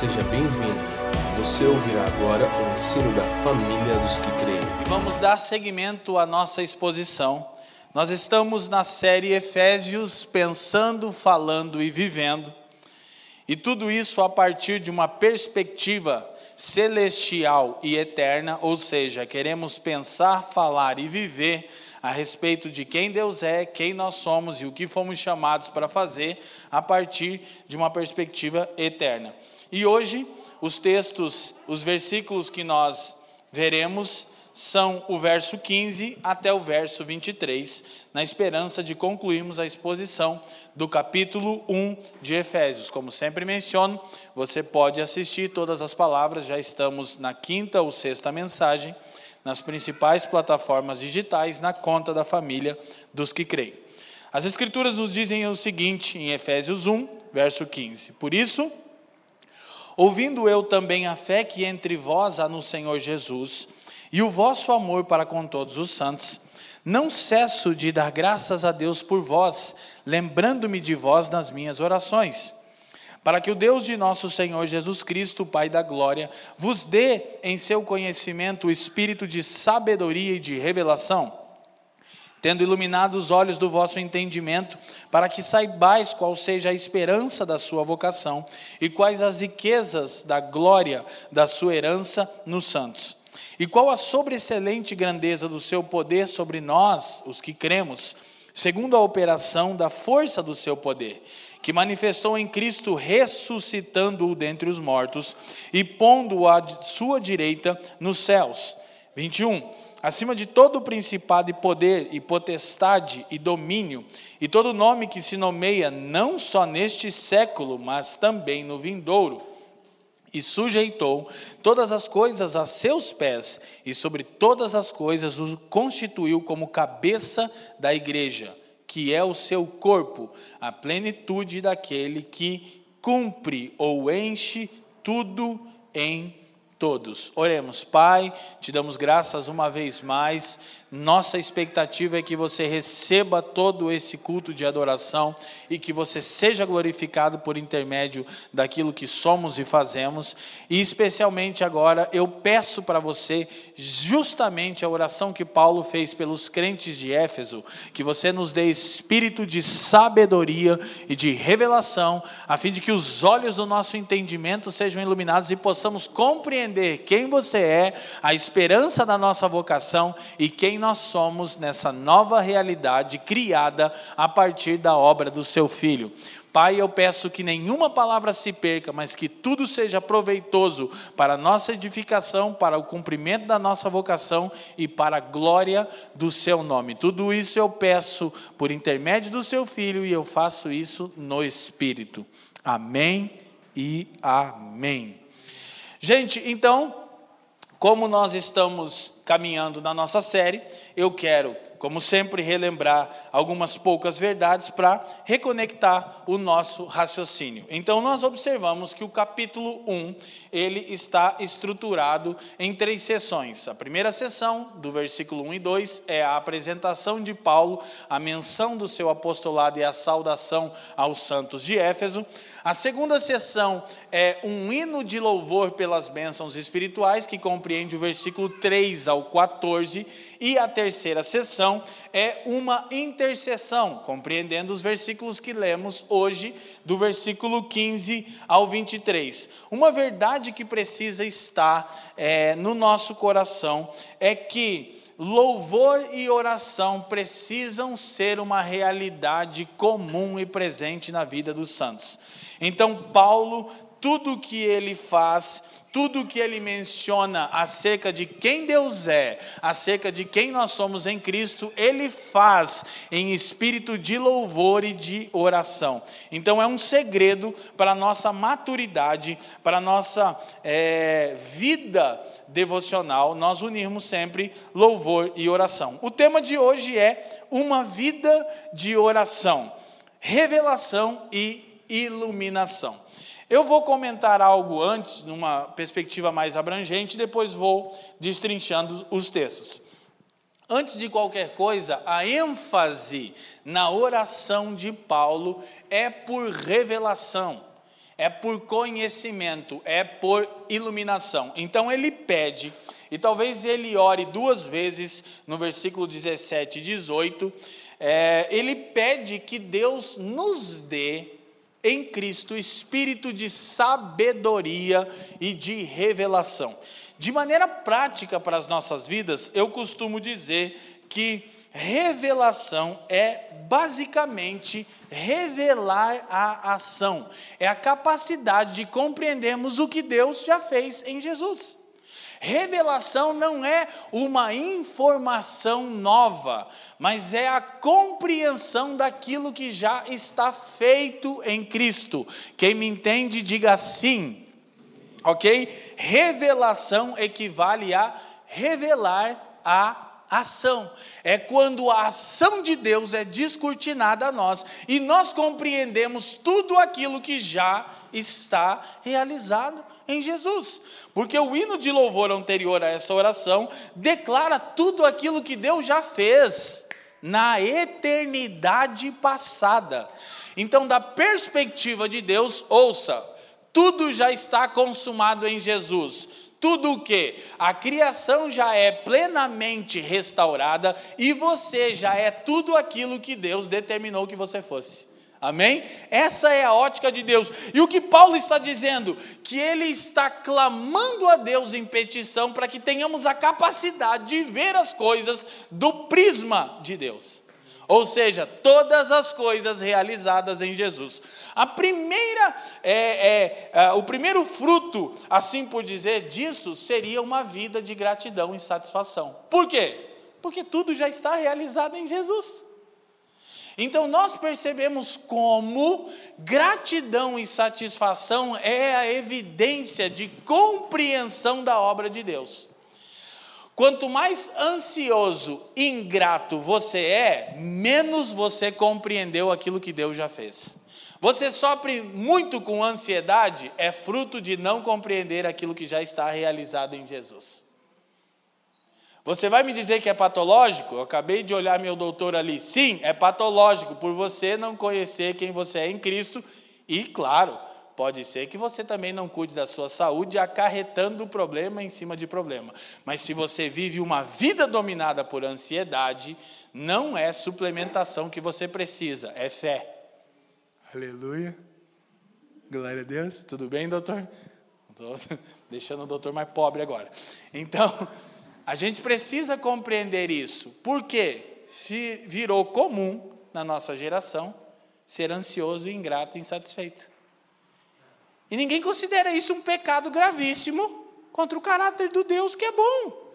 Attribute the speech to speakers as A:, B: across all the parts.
A: seja bem-vindo. Você ouvirá agora o ensino da família dos que creem.
B: E vamos dar seguimento à nossa exposição. Nós estamos na série Efésios, pensando, falando e vivendo. E tudo isso a partir de uma perspectiva celestial e eterna, ou seja, queremos pensar, falar e viver a respeito de quem Deus é, quem nós somos e o que fomos chamados para fazer a partir de uma perspectiva eterna. E hoje, os textos, os versículos que nós veremos são o verso 15 até o verso 23, na esperança de concluirmos a exposição do capítulo 1 de Efésios. Como sempre menciono, você pode assistir todas as palavras, já estamos na quinta ou sexta mensagem nas principais plataformas digitais, na conta da família dos que creem. As Escrituras nos dizem o seguinte em Efésios 1, verso 15: Por isso, ouvindo eu também a fé que entre vós há no Senhor Jesus, e o vosso amor para com todos os santos, não cesso de dar graças a Deus por vós, lembrando-me de vós nas minhas orações para que o Deus de nosso Senhor Jesus Cristo, Pai da glória, vos dê em seu conhecimento o espírito de sabedoria e de revelação, tendo iluminado os olhos do vosso entendimento, para que saibais qual seja a esperança da sua vocação e quais as riquezas da glória da sua herança nos santos. E qual a sobreexcelente grandeza do seu poder sobre nós, os que cremos, segundo a operação da força do seu poder que manifestou em Cristo, ressuscitando-o dentre os mortos e pondo-o à sua direita nos céus. 21. Acima de todo principado e poder, e potestade e domínio, e todo nome que se nomeia, não só neste século, mas também no vindouro e sujeitou todas as coisas a seus pés, e sobre todas as coisas o constituiu como cabeça da igreja, que é o seu corpo, a plenitude daquele que cumpre ou enche tudo em todos. Oremos, Pai, te damos graças uma vez mais nossa expectativa é que você receba todo esse culto de adoração e que você seja glorificado por intermédio daquilo que somos e fazemos. E especialmente agora, eu peço para você, justamente a oração que Paulo fez pelos crentes de Éfeso, que você nos dê espírito de sabedoria e de revelação, a fim de que os olhos do nosso entendimento sejam iluminados e possamos compreender quem você é, a esperança da nossa vocação e quem nós somos nessa nova realidade criada a partir da obra do seu filho. Pai, eu peço que nenhuma palavra se perca, mas que tudo seja proveitoso para a nossa edificação, para o cumprimento da nossa vocação e para a glória do seu nome. Tudo isso eu peço por intermédio do seu filho e eu faço isso no Espírito. Amém e amém. Gente, então, como nós estamos caminhando na nossa série, eu quero, como sempre, relembrar algumas poucas verdades para reconectar o nosso raciocínio. Então, nós observamos que o capítulo 1, ele está estruturado em três sessões. A primeira sessão, do versículo 1 e 2, é a apresentação de Paulo, a menção do seu apostolado e a saudação aos santos de Éfeso. A segunda sessão é um hino de louvor pelas bênçãos espirituais, que compreende o versículo 3 ao 14. E a terceira sessão é uma intercessão, compreendendo os versículos que lemos hoje, do versículo 15 ao 23. Uma verdade que precisa estar é, no nosso coração é que louvor e oração precisam ser uma realidade comum e presente na vida dos santos. Então, Paulo, tudo que ele faz, tudo que ele menciona acerca de quem Deus é, acerca de quem nós somos em Cristo, ele faz em espírito de louvor e de oração. Então é um segredo para a nossa maturidade, para a nossa é, vida devocional, nós unirmos sempre louvor e oração. O tema de hoje é uma vida de oração, revelação e iluminação. Eu vou comentar algo antes, numa perspectiva mais abrangente, depois vou destrinchando os textos. Antes de qualquer coisa, a ênfase na oração de Paulo é por revelação, é por conhecimento, é por iluminação. Então ele pede, e talvez ele ore duas vezes no versículo 17 e 18, é, ele pede que Deus nos dê em Cristo espírito de sabedoria e de revelação. De maneira prática para as nossas vidas, eu costumo dizer que revelação é basicamente revelar a ação, é a capacidade de compreendermos o que Deus já fez em Jesus. Revelação não é uma informação nova, mas é a compreensão daquilo que já está feito em Cristo. Quem me entende, diga sim. Ok? Revelação equivale a revelar a ação. É quando a ação de Deus é descortinada a nós e nós compreendemos tudo aquilo que já está realizado em Jesus. Porque o hino de louvor anterior a essa oração declara tudo aquilo que Deus já fez na eternidade passada. Então, da perspectiva de Deus, ouça, tudo já está consumado em Jesus. Tudo o que? A criação já é plenamente restaurada e você já é tudo aquilo que Deus determinou que você fosse. Amém? Essa é a ótica de Deus. E o que Paulo está dizendo? Que ele está clamando a Deus em petição para que tenhamos a capacidade de ver as coisas do prisma de Deus. Ou seja, todas as coisas realizadas em Jesus. A primeira, é, é, é, o primeiro fruto, assim por dizer, disso seria uma vida de gratidão e satisfação. Por quê? Porque tudo já está realizado em Jesus. Então nós percebemos como gratidão e satisfação é a evidência de compreensão da obra de Deus. Quanto mais ansioso, ingrato você é, menos você compreendeu aquilo que Deus já fez. Você sofre muito com ansiedade, é fruto de não compreender aquilo que já está realizado em Jesus. Você vai me dizer que é patológico? Eu acabei de olhar meu doutor ali. Sim, é patológico por você não conhecer quem você é em Cristo. E, claro, pode ser que você também não cuide da sua saúde, acarretando problema em cima de problema. Mas se você vive uma vida dominada por ansiedade, não é suplementação que você precisa, é fé. Aleluia. Glória a Deus. Tudo bem, doutor? Estou deixando o doutor mais pobre agora. Então. A gente precisa compreender isso, porque se virou comum na nossa geração ser ansioso, ingrato e insatisfeito. E ninguém considera isso um pecado gravíssimo contra o caráter do Deus que é bom.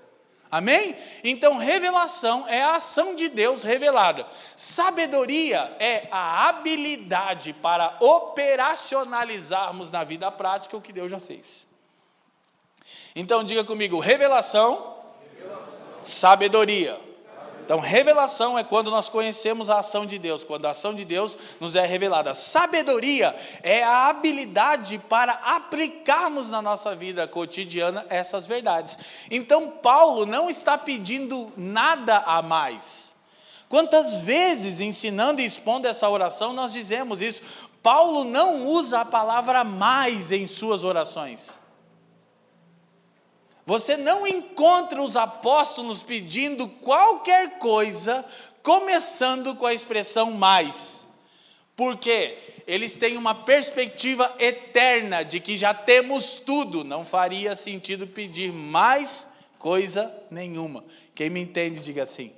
B: Amém? Então, revelação é a ação de Deus revelada. Sabedoria é a habilidade para operacionalizarmos na vida prática o que Deus já fez. Então, diga comigo: revelação sabedoria. Então, revelação é quando nós conhecemos a ação de Deus, quando a ação de Deus nos é revelada. Sabedoria é a habilidade para aplicarmos na nossa vida cotidiana essas verdades. Então, Paulo não está pedindo nada a mais. Quantas vezes, ensinando e expondo essa oração, nós dizemos isso? Paulo não usa a palavra mais em suas orações. Você não encontra os apóstolos pedindo qualquer coisa, começando com a expressão mais. Porque eles têm uma perspectiva eterna de que já temos tudo, não faria sentido pedir mais coisa nenhuma. Quem me entende, diga assim.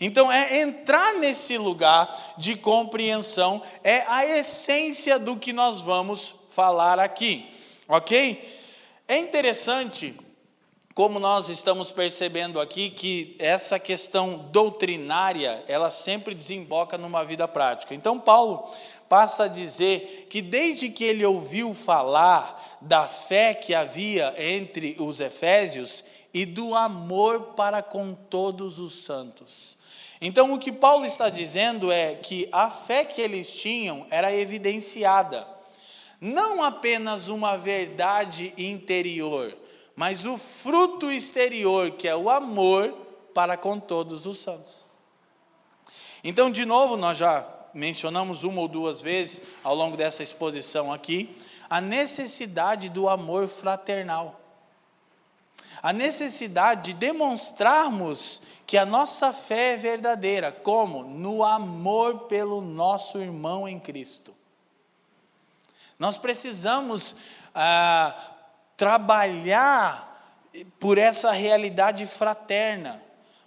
B: Então, é entrar nesse lugar de compreensão, é a essência do que nós vamos falar aqui, ok? É interessante como nós estamos percebendo aqui que essa questão doutrinária, ela sempre desemboca numa vida prática. Então Paulo passa a dizer que desde que ele ouviu falar da fé que havia entre os efésios e do amor para com todos os santos. Então o que Paulo está dizendo é que a fé que eles tinham era evidenciada, não apenas uma verdade interior, mas o fruto exterior, que é o amor para com todos os santos. Então, de novo, nós já mencionamos uma ou duas vezes ao longo dessa exposição aqui, a necessidade do amor fraternal. A necessidade de demonstrarmos que a nossa fé é verdadeira, como? No amor pelo nosso irmão em Cristo. Nós precisamos ah, trabalhar por essa realidade fraterna,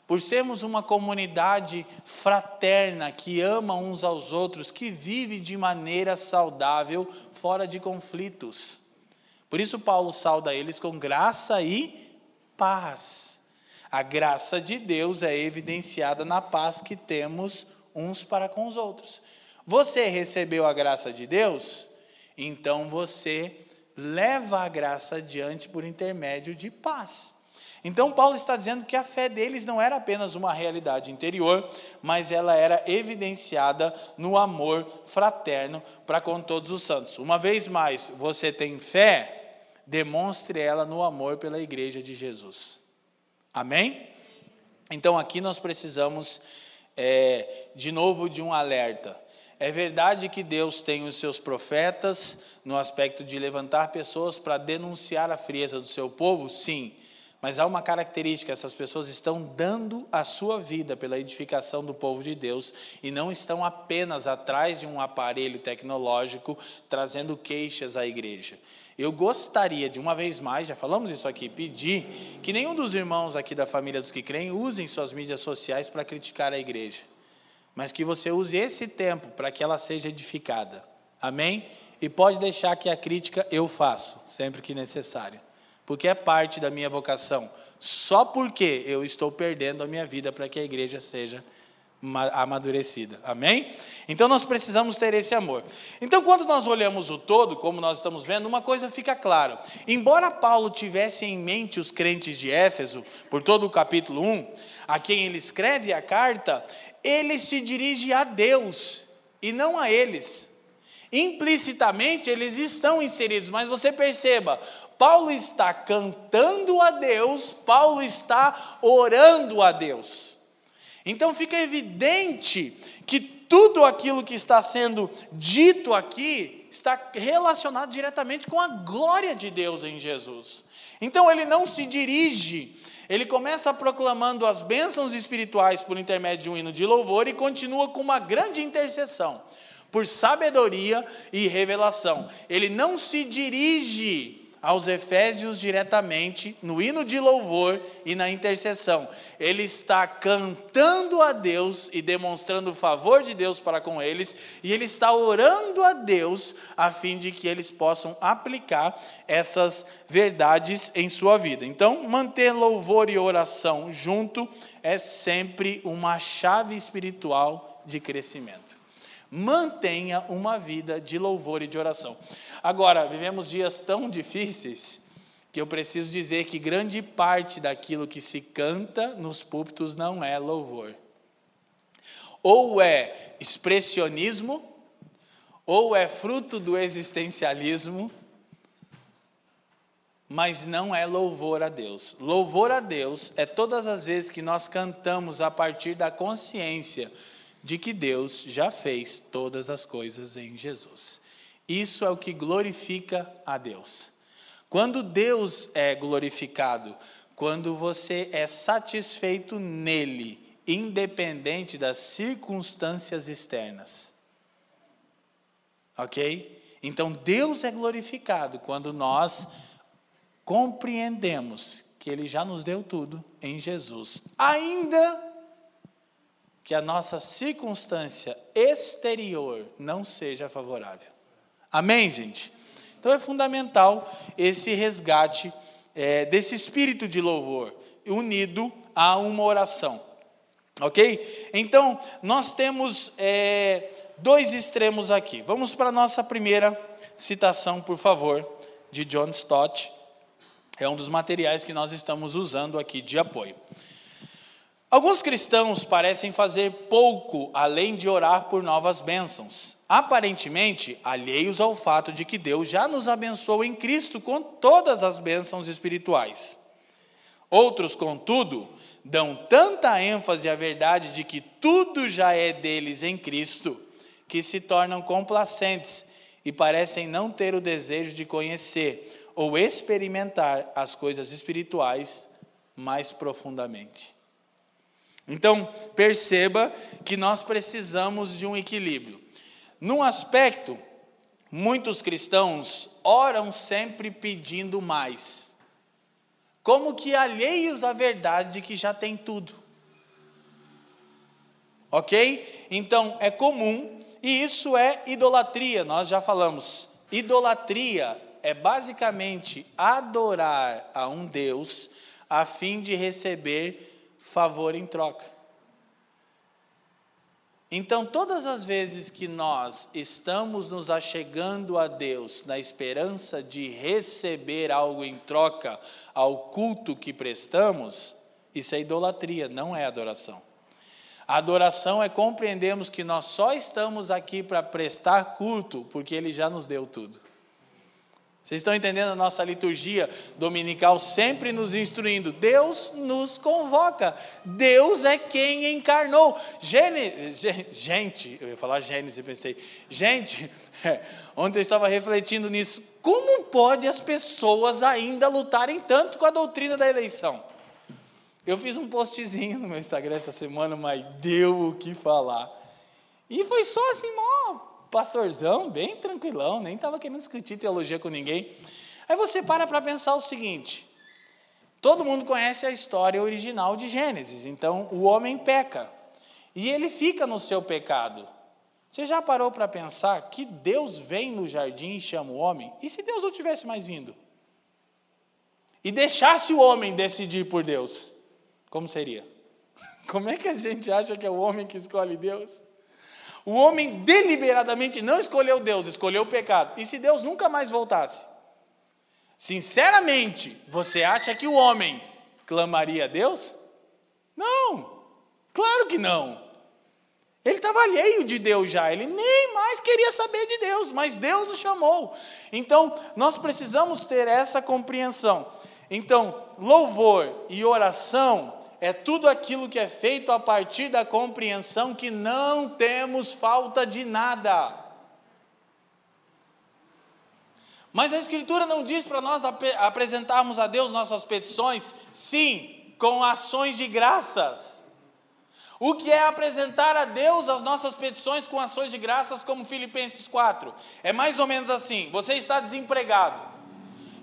B: por sermos uma comunidade fraterna que ama uns aos outros, que vive de maneira saudável, fora de conflitos. Por isso, Paulo sauda eles com graça e paz. A graça de Deus é evidenciada na paz que temos uns para com os outros. Você recebeu a graça de Deus? Então você leva a graça adiante por intermédio de paz. Então, Paulo está dizendo que a fé deles não era apenas uma realidade interior, mas ela era evidenciada no amor fraterno para com todos os santos. Uma vez mais, você tem fé, demonstre ela no amor pela igreja de Jesus. Amém? Então, aqui nós precisamos, é, de novo, de um alerta. É verdade que Deus tem os seus profetas no aspecto de levantar pessoas para denunciar a frieza do seu povo? Sim. Mas há uma característica: essas pessoas estão dando a sua vida pela edificação do povo de Deus e não estão apenas atrás de um aparelho tecnológico trazendo queixas à igreja. Eu gostaria de uma vez mais, já falamos isso aqui, pedir que nenhum dos irmãos aqui da família dos que creem usem suas mídias sociais para criticar a igreja mas que você use esse tempo para que ela seja edificada. Amém? E pode deixar que a crítica eu faço, sempre que necessário, porque é parte da minha vocação. Só porque eu estou perdendo a minha vida para que a igreja seja amadurecida. Amém? Então nós precisamos ter esse amor. Então, quando nós olhamos o todo, como nós estamos vendo, uma coisa fica clara. Embora Paulo tivesse em mente os crentes de Éfeso, por todo o capítulo 1, a quem ele escreve a carta, ele se dirige a Deus e não a eles. Implicitamente eles estão inseridos, mas você perceba, Paulo está cantando a Deus, Paulo está orando a Deus. Então fica evidente que tudo aquilo que está sendo dito aqui está relacionado diretamente com a glória de Deus em Jesus. Então ele não se dirige ele começa proclamando as bênçãos espirituais por intermédio de um hino de louvor e continua com uma grande intercessão, por sabedoria e revelação. Ele não se dirige aos Efésios diretamente, no hino de louvor e na intercessão. Ele está cantando a Deus e demonstrando o favor de Deus para com eles, e ele está orando a Deus a fim de que eles possam aplicar essas verdades em sua vida. Então, manter louvor e oração junto é sempre uma chave espiritual de crescimento mantenha uma vida de louvor e de oração. Agora, vivemos dias tão difíceis que eu preciso dizer que grande parte daquilo que se canta nos púlpitos não é louvor. Ou é expressionismo, ou é fruto do existencialismo, mas não é louvor a Deus. Louvor a Deus é todas as vezes que nós cantamos a partir da consciência de que Deus já fez todas as coisas em Jesus. Isso é o que glorifica a Deus. Quando Deus é glorificado, quando você é satisfeito nele, independente das circunstâncias externas. Ok? Então Deus é glorificado quando nós compreendemos que Ele já nos deu tudo em Jesus, ainda que a nossa circunstância exterior não seja favorável. Amém, gente? Então é fundamental esse resgate é, desse espírito de louvor, unido a uma oração. Ok? Então, nós temos é, dois extremos aqui. Vamos para a nossa primeira citação, por favor, de John Stott. É um dos materiais que nós estamos usando aqui de apoio. Alguns cristãos parecem fazer pouco além de orar por novas bênçãos, aparentemente alheios ao fato de que Deus já nos abençoou em Cristo com todas as bênçãos espirituais. Outros, contudo, dão tanta ênfase à verdade de que tudo já é deles em Cristo, que se tornam complacentes e parecem não ter o desejo de conhecer ou experimentar as coisas espirituais mais profundamente. Então, perceba que nós precisamos de um equilíbrio. Num aspecto, muitos cristãos oram sempre pedindo mais, como que alheios à verdade de que já tem tudo. Ok? Então, é comum, e isso é idolatria, nós já falamos. Idolatria é basicamente adorar a um Deus a fim de receber favor em troca. Então, todas as vezes que nós estamos nos achegando a Deus na esperança de receber algo em troca ao culto que prestamos, isso é idolatria, não é adoração. A adoração é compreendermos que nós só estamos aqui para prestar culto porque Ele já nos deu tudo. Vocês estão entendendo a nossa liturgia dominical sempre nos instruindo? Deus nos convoca. Deus é quem encarnou. Gênesis, gente, eu ia falar Gênesis pensei, gente, é, ontem eu estava refletindo nisso. Como pode as pessoas ainda lutarem tanto com a doutrina da eleição? Eu fiz um postzinho no meu Instagram essa semana, mas deu o que falar. E foi só assim, mó pastorzão, bem tranquilão, nem estava querendo discutir teologia com ninguém. Aí você para para pensar o seguinte: todo mundo conhece a história original de Gênesis, então o homem peca e ele fica no seu pecado. Você já parou para pensar que Deus vem no jardim e chama o homem? E se Deus não tivesse mais vindo? E deixasse o homem decidir por Deus? Como seria? Como é que a gente acha que é o homem que escolhe Deus? O homem deliberadamente não escolheu Deus, escolheu o pecado. E se Deus nunca mais voltasse? Sinceramente, você acha que o homem clamaria a Deus? Não, claro que não. Ele estava alheio de Deus já, ele nem mais queria saber de Deus, mas Deus o chamou. Então, nós precisamos ter essa compreensão. Então, louvor e oração é tudo aquilo que é feito a partir da compreensão que não temos falta de nada. Mas a Escritura não diz para nós ap apresentarmos a Deus nossas petições? Sim, com ações de graças. O que é apresentar a Deus as nossas petições com ações de graças, como Filipenses 4? É mais ou menos assim: você está desempregado.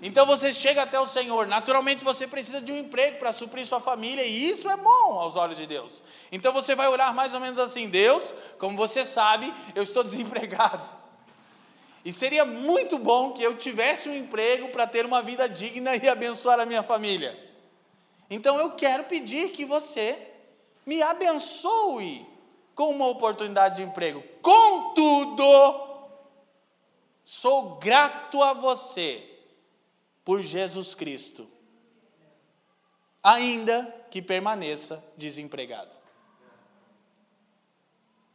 B: Então você chega até o Senhor, naturalmente você precisa de um emprego para suprir sua família, e isso é bom aos olhos de Deus. Então você vai orar mais ou menos assim: Deus, como você sabe, eu estou desempregado. E seria muito bom que eu tivesse um emprego para ter uma vida digna e abençoar a minha família. Então eu quero pedir que você me abençoe com uma oportunidade de emprego. Contudo, sou grato a você por Jesus Cristo, ainda que permaneça desempregado.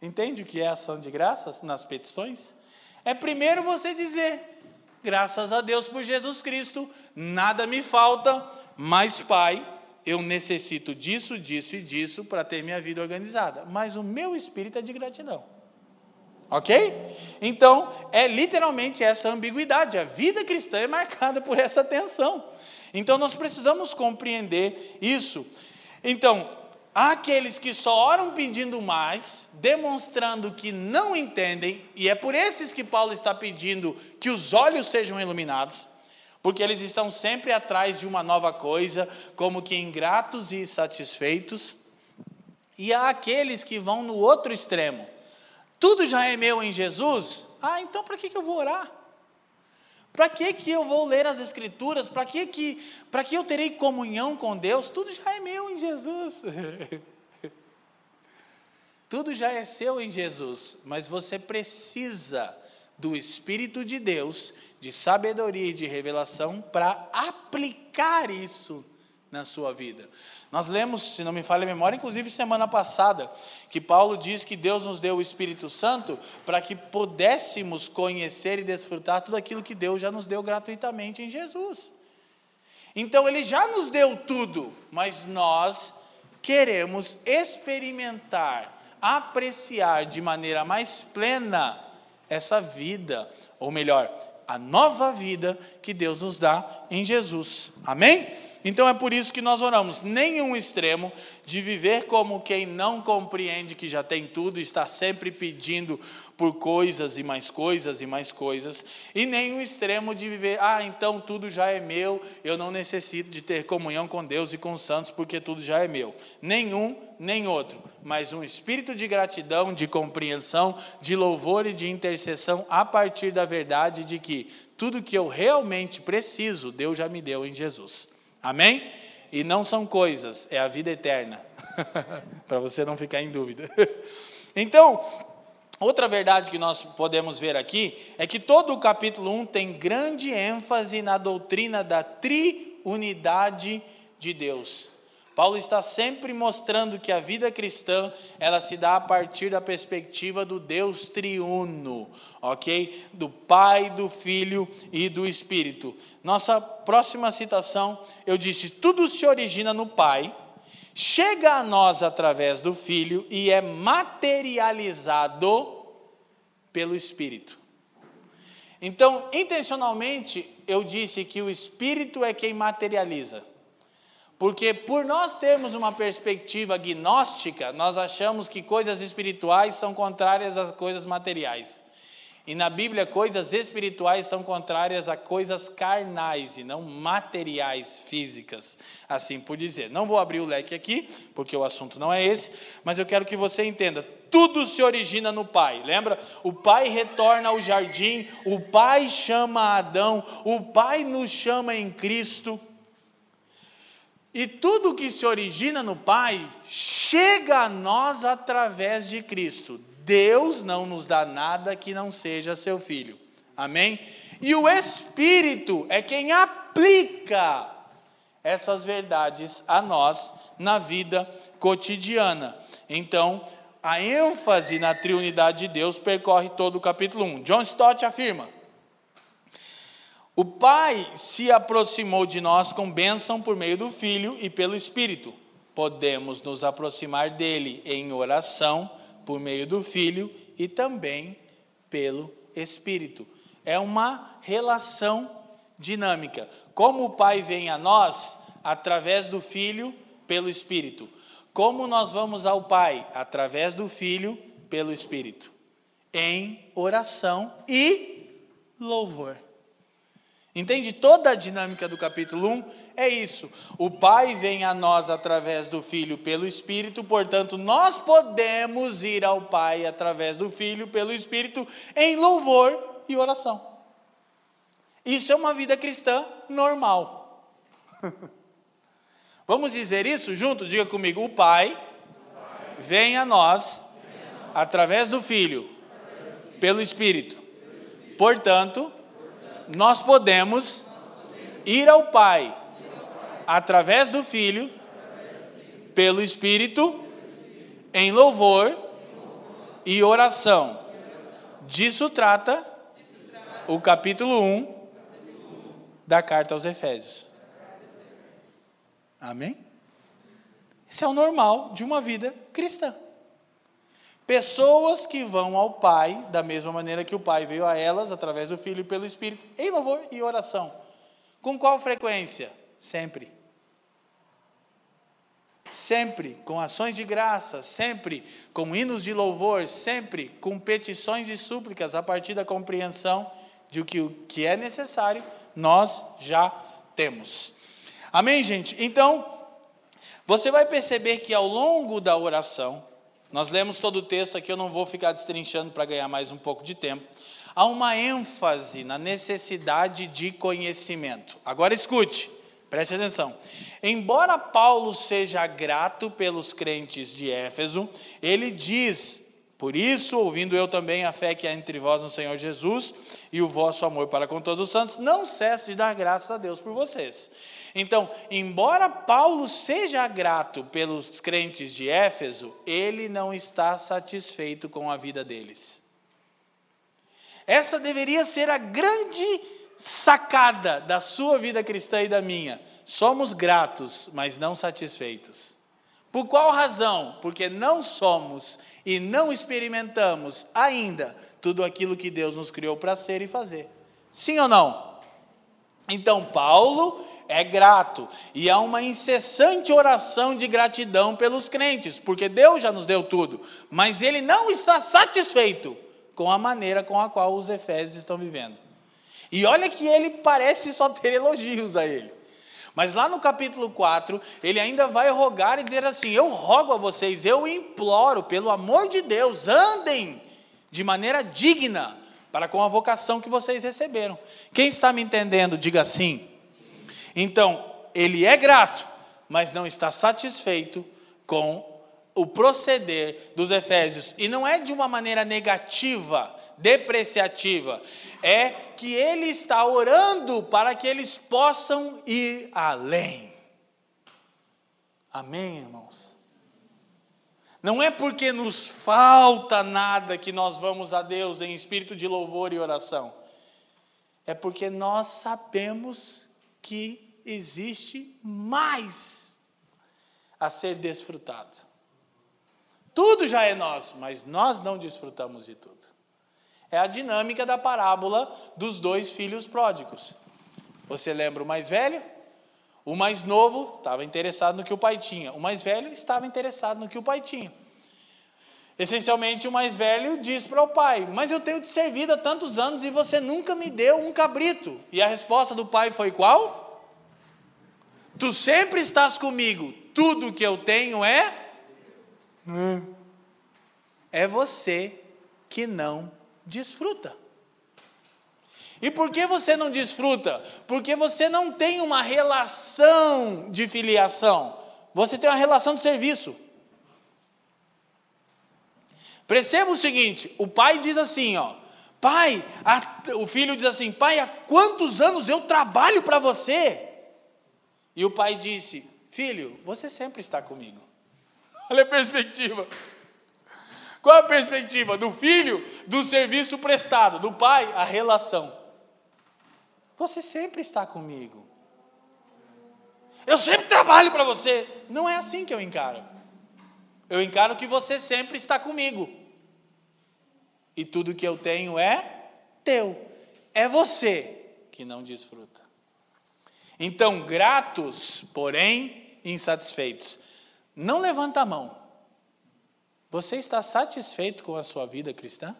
B: Entende o que é ação de graças nas petições? É primeiro você dizer: graças a Deus por Jesus Cristo, nada me falta, mas Pai, eu necessito disso, disso e disso para ter minha vida organizada. Mas o meu espírito é de gratidão. Ok? Então, é literalmente essa ambiguidade. A vida cristã é marcada por essa tensão. Então, nós precisamos compreender isso. Então, há aqueles que só oram pedindo mais, demonstrando que não entendem, e é por esses que Paulo está pedindo que os olhos sejam iluminados, porque eles estão sempre atrás de uma nova coisa, como que ingratos e insatisfeitos. E há aqueles que vão no outro extremo tudo já é meu em Jesus? Ah, então para que, que eu vou orar? Para que, que eu vou ler as Escrituras? Para que, que, que eu terei comunhão com Deus? Tudo já é meu em Jesus. Tudo já é seu em Jesus, mas você precisa do Espírito de Deus, de sabedoria e de revelação, para aplicar isso na sua vida. Nós lemos, se não me falha a memória, inclusive semana passada, que Paulo diz que Deus nos deu o Espírito Santo para que pudéssemos conhecer e desfrutar tudo aquilo que Deus já nos deu gratuitamente em Jesus. Então ele já nos deu tudo, mas nós queremos experimentar, apreciar de maneira mais plena essa vida, ou melhor, a nova vida que Deus nos dá em Jesus. Amém? Então é por isso que nós oramos. Nenhum extremo de viver como quem não compreende que já tem tudo, está sempre pedindo por coisas e mais coisas e mais coisas, e nenhum extremo de viver, ah, então tudo já é meu, eu não necessito de ter comunhão com Deus e com os santos porque tudo já é meu. Nenhum, nem outro, mas um espírito de gratidão, de compreensão, de louvor e de intercessão a partir da verdade de que tudo que eu realmente preciso, Deus já me deu em Jesus. Amém? E não são coisas, é a vida eterna. Para você não ficar em dúvida. então, outra verdade que nós podemos ver aqui é que todo o capítulo 1 tem grande ênfase na doutrina da triunidade de Deus. Paulo está sempre mostrando que a vida cristã, ela se dá a partir da perspectiva do Deus triuno, OK? Do Pai, do Filho e do Espírito. Nossa próxima citação, eu disse: tudo se origina no Pai, chega a nós através do Filho e é materializado pelo Espírito. Então, intencionalmente, eu disse que o Espírito é quem materializa. Porque por nós termos uma perspectiva gnóstica, nós achamos que coisas espirituais são contrárias às coisas materiais. E na Bíblia, coisas espirituais são contrárias a coisas carnais e não materiais, físicas, assim por dizer. Não vou abrir o leque aqui, porque o assunto não é esse, mas eu quero que você entenda. Tudo se origina no Pai, lembra? O Pai retorna ao jardim, o Pai chama Adão, o Pai nos chama em Cristo. E tudo que se origina no Pai chega a nós através de Cristo. Deus não nos dá nada que não seja seu Filho. Amém? E o Espírito é quem aplica essas verdades a nós na vida cotidiana. Então, a ênfase na triunidade de Deus percorre todo o capítulo 1. John Stott afirma: o Pai se aproximou de nós com bênção por meio do Filho e pelo Espírito. Podemos nos aproximar dele em oração por meio do Filho e também pelo Espírito. É uma relação dinâmica. Como o Pai vem a nós através do Filho pelo Espírito. Como nós vamos ao Pai através do Filho pelo Espírito? Em oração e louvor. Entende? Toda a dinâmica do capítulo 1 é isso. O Pai vem a nós através do Filho pelo Espírito, portanto, nós podemos ir ao Pai através do Filho pelo Espírito em louvor e oração. Isso é uma vida cristã normal. Vamos dizer isso junto? Diga comigo: o Pai vem a nós através do Filho pelo Espírito. Portanto, nós podemos ir ao Pai através do Filho, pelo Espírito, em louvor e oração. Disso trata o capítulo 1 da carta aos Efésios. Amém? Isso é o normal de uma vida cristã. Pessoas que vão ao Pai da mesma maneira que o Pai veio a elas, através do Filho e pelo Espírito, em louvor e oração. Com qual frequência? Sempre. Sempre com ações de graça, sempre com hinos de louvor, sempre com petições e súplicas a partir da compreensão de que o que é necessário nós já temos. Amém, gente? Então, você vai perceber que ao longo da oração, nós lemos todo o texto aqui, eu não vou ficar destrinchando para ganhar mais um pouco de tempo. Há uma ênfase na necessidade de conhecimento. Agora escute, preste atenção. Embora Paulo seja grato pelos crentes de Éfeso, ele diz por isso, ouvindo eu também a fé que há entre vós no Senhor Jesus e o vosso amor para com todos os santos, não cesso de dar graças a Deus por vocês. Então, embora Paulo seja grato pelos crentes de Éfeso, ele não está satisfeito com a vida deles. Essa deveria ser a grande sacada da sua vida cristã e da minha. Somos gratos, mas não satisfeitos. Por qual razão? Porque não somos e não experimentamos ainda tudo aquilo que Deus nos criou para ser e fazer. Sim ou não? Então, Paulo é grato e há uma incessante oração de gratidão pelos crentes, porque Deus já nos deu tudo, mas ele não está satisfeito com a maneira com a qual os efésios estão vivendo. E olha que ele parece só ter elogios a ele. Mas lá no capítulo 4, ele ainda vai rogar e dizer assim: Eu rogo a vocês, eu imploro, pelo amor de Deus, andem de maneira digna para com a vocação que vocês receberam. Quem está me entendendo, diga sim. Então, ele é grato, mas não está satisfeito com o proceder dos Efésios. E não é de uma maneira negativa, depreciativa, é que ele está orando para que eles possam ir além. Amém, irmãos? Não é porque nos falta nada que nós vamos a Deus em espírito de louvor e oração. É porque nós sabemos que existe mais a ser desfrutado. Tudo já é nosso, mas nós não desfrutamos de tudo. É a dinâmica da parábola dos dois filhos pródigos. Você lembra o mais velho? O mais novo estava interessado no que o pai tinha. O mais velho estava interessado no que o pai tinha. Essencialmente, o mais velho diz para o pai: Mas eu tenho te servido há tantos anos e você nunca me deu um cabrito. E a resposta do pai foi qual? Tu sempre estás comigo, tudo que eu tenho é. É você que não desfruta. E por que você não desfruta? Porque você não tem uma relação de filiação, você tem uma relação de serviço. Perceba o seguinte: o pai diz assim, ó, pai, a, o filho diz assim, pai, há quantos anos eu trabalho para você? E o pai disse: Filho, você sempre está comigo. Olha a perspectiva. Qual a perspectiva? Do filho, do serviço prestado, do pai, a relação. Você sempre está comigo. Eu sempre trabalho para você. Não é assim que eu encaro. Eu encaro que você sempre está comigo. E tudo que eu tenho é teu. É você que não desfruta. Então, gratos, porém insatisfeitos. Não levanta a mão. Você está satisfeito com a sua vida cristã?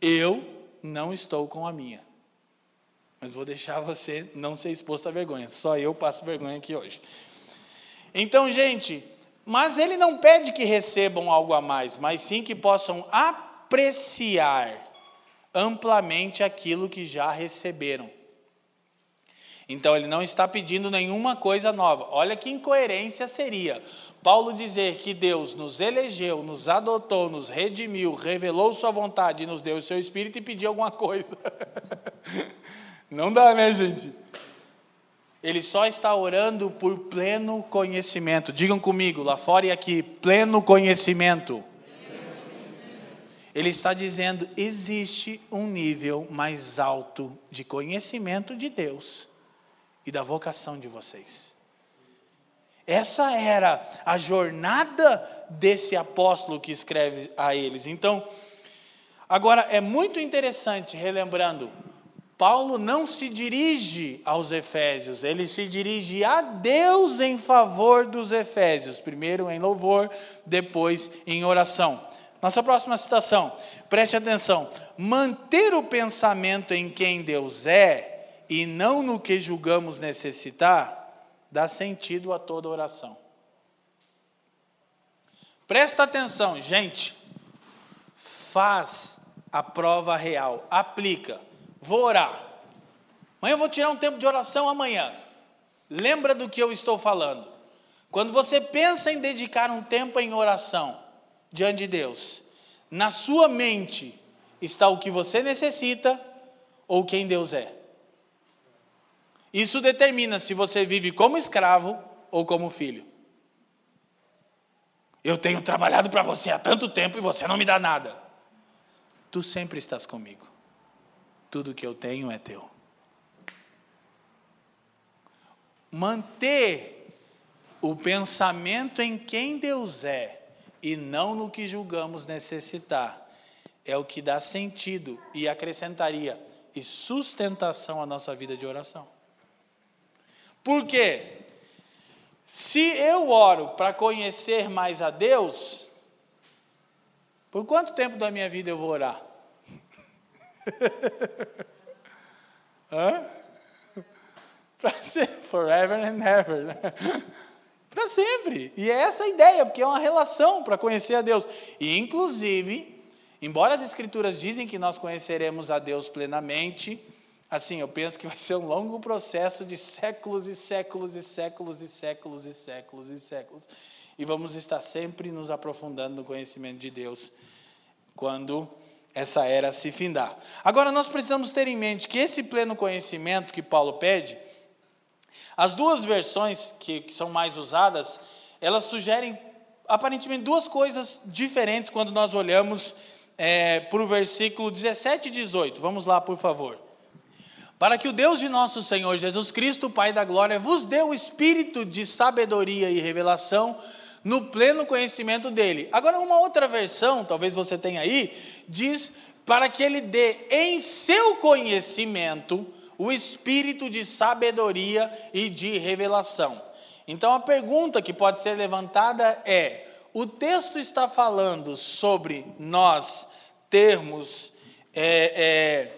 B: Eu não estou com a minha. Mas vou deixar você não ser exposto à vergonha. Só eu passo vergonha aqui hoje. Então, gente, mas ele não pede que recebam algo a mais, mas sim que possam apreciar amplamente aquilo que já receberam. Então ele não está pedindo nenhuma coisa nova. Olha que incoerência seria Paulo dizer que Deus nos elegeu, nos adotou, nos redimiu, revelou sua vontade e nos deu o seu espírito e pedir alguma coisa. Não dá, né, gente? Ele só está orando por pleno conhecimento. Digam comigo, lá fora e aqui, pleno conhecimento. Ele está dizendo: existe um nível mais alto de conhecimento de Deus e da vocação de vocês. Essa era a jornada desse apóstolo que escreve a eles. Então, agora é muito interessante, relembrando, Paulo não se dirige aos Efésios, ele se dirige a Deus em favor dos Efésios, primeiro em louvor, depois em oração. Nossa próxima citação, preste atenção. Manter o pensamento em quem Deus é e não no que julgamos necessitar, dá sentido a toda oração. Presta atenção, gente. Faz a prova real, aplica. Vou orar. Amanhã eu vou tirar um tempo de oração amanhã. Lembra do que eu estou falando. Quando você pensa em dedicar um tempo em oração, diante de Deus, na sua mente está o que você necessita ou quem Deus é. Isso determina se você vive como escravo ou como filho. Eu tenho trabalhado para você há tanto tempo e você não me dá nada. Tu sempre estás comigo. Tudo que eu tenho é teu. Manter o pensamento em quem Deus é e não no que julgamos necessitar, é o que dá sentido e acrescentaria e sustentação à nossa vida de oração. Por quê? Se eu oro para conhecer mais a Deus, por quanto tempo da minha vida eu vou orar? Para sempre, forever and ever. Para sempre. E é essa a ideia, porque é uma relação para conhecer a Deus. E, inclusive, embora as Escrituras dizem que nós conheceremos a Deus plenamente, assim, eu penso que vai ser um longo processo de séculos e séculos e séculos e séculos e séculos e séculos. E vamos estar sempre nos aprofundando no conhecimento de Deus quando essa era se findar. Agora, nós precisamos ter em mente que esse pleno conhecimento que Paulo pede, as duas versões que, que são mais usadas, elas sugerem aparentemente duas coisas diferentes quando nós olhamos é, para o versículo 17 e 18. Vamos lá, por favor. Para que o Deus de nosso Senhor Jesus Cristo, Pai da glória, vos dê o espírito de sabedoria e revelação no pleno conhecimento dele. Agora, uma outra versão, talvez você tenha aí, diz para que ele dê em seu conhecimento o espírito de sabedoria e de revelação. Então, a pergunta que pode ser levantada é: o texto está falando sobre nós termos, é, é,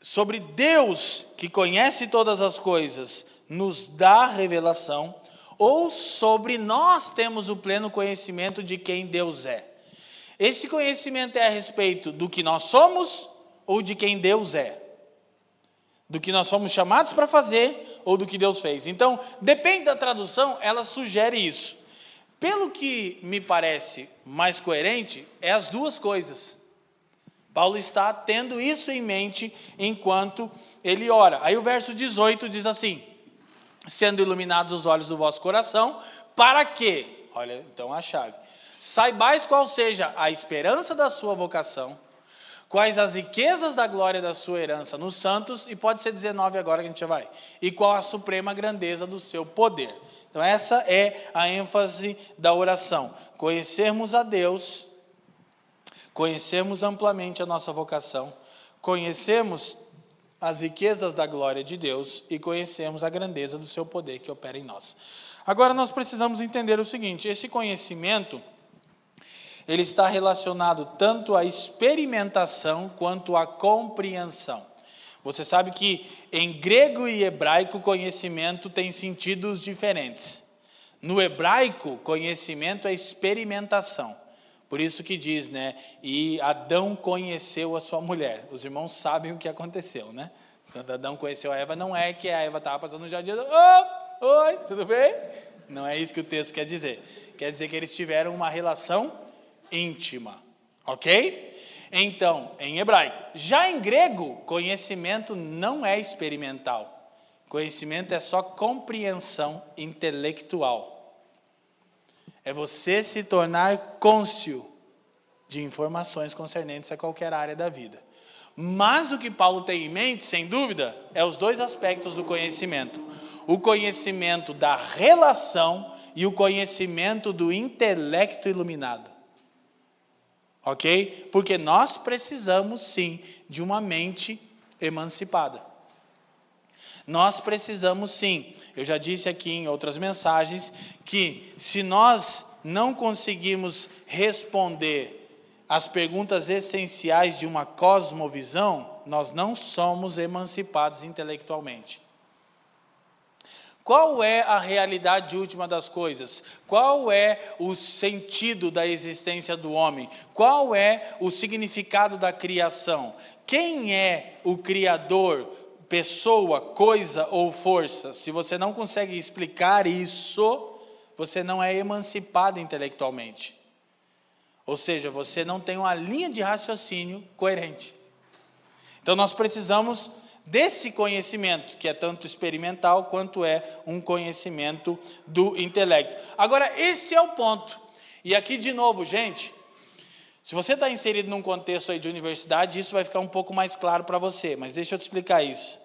B: sobre Deus que conhece todas as coisas, nos dá revelação, ou sobre nós temos o pleno conhecimento de quem Deus é. Esse conhecimento é a respeito do que nós somos ou de quem Deus é. Do que nós somos chamados para fazer ou do que Deus fez. Então, depende da tradução, ela sugere isso. Pelo que me parece mais coerente, é as duas coisas. Paulo está tendo isso em mente enquanto ele ora. Aí o verso 18 diz assim: sendo iluminados os olhos do vosso coração, para que, olha então a chave, saibais qual seja a esperança da sua vocação, quais as riquezas da glória da sua herança nos santos, e pode ser 19 agora que a gente já vai, e qual a suprema grandeza do seu poder. Então, essa é a ênfase da oração: conhecermos a Deus, conhecermos amplamente a nossa vocação, conhecermos as riquezas da glória de Deus e conhecemos a grandeza do seu poder que opera em nós. Agora nós precisamos entender o seguinte: esse conhecimento ele está relacionado tanto à experimentação quanto à compreensão. Você sabe que em grego e hebraico conhecimento tem sentidos diferentes. No hebraico, conhecimento é experimentação. Por isso que diz, né? E Adão conheceu a sua mulher. Os irmãos sabem o que aconteceu, né? Quando Adão conheceu a Eva, não é que a Eva estava passando no jardim. Oh, oi, tudo bem? Não é isso que o texto quer dizer. Quer dizer que eles tiveram uma relação íntima, ok? Então, em hebraico. Já em grego, conhecimento não é experimental. Conhecimento é só compreensão intelectual é você se tornar cônscio de informações concernentes a qualquer área da vida. Mas o que Paulo tem em mente, sem dúvida, é os dois aspectos do conhecimento: o conhecimento da relação e o conhecimento do intelecto iluminado. Ok? Porque nós precisamos sim de uma mente emancipada. Nós precisamos sim, eu já disse aqui em outras mensagens, que se nós não conseguirmos responder as perguntas essenciais de uma cosmovisão, nós não somos emancipados intelectualmente. Qual é a realidade última das coisas? Qual é o sentido da existência do homem? Qual é o significado da criação? Quem é o Criador? pessoa, coisa ou força, se você não consegue explicar isso, você não é emancipado intelectualmente. Ou seja, você não tem uma linha de raciocínio coerente. Então nós precisamos desse conhecimento, que é tanto experimental quanto é um conhecimento do intelecto. Agora, esse é o ponto. E aqui de novo, gente, se você está inserido num contexto aí de universidade, isso vai ficar um pouco mais claro para você, mas deixa eu te explicar isso.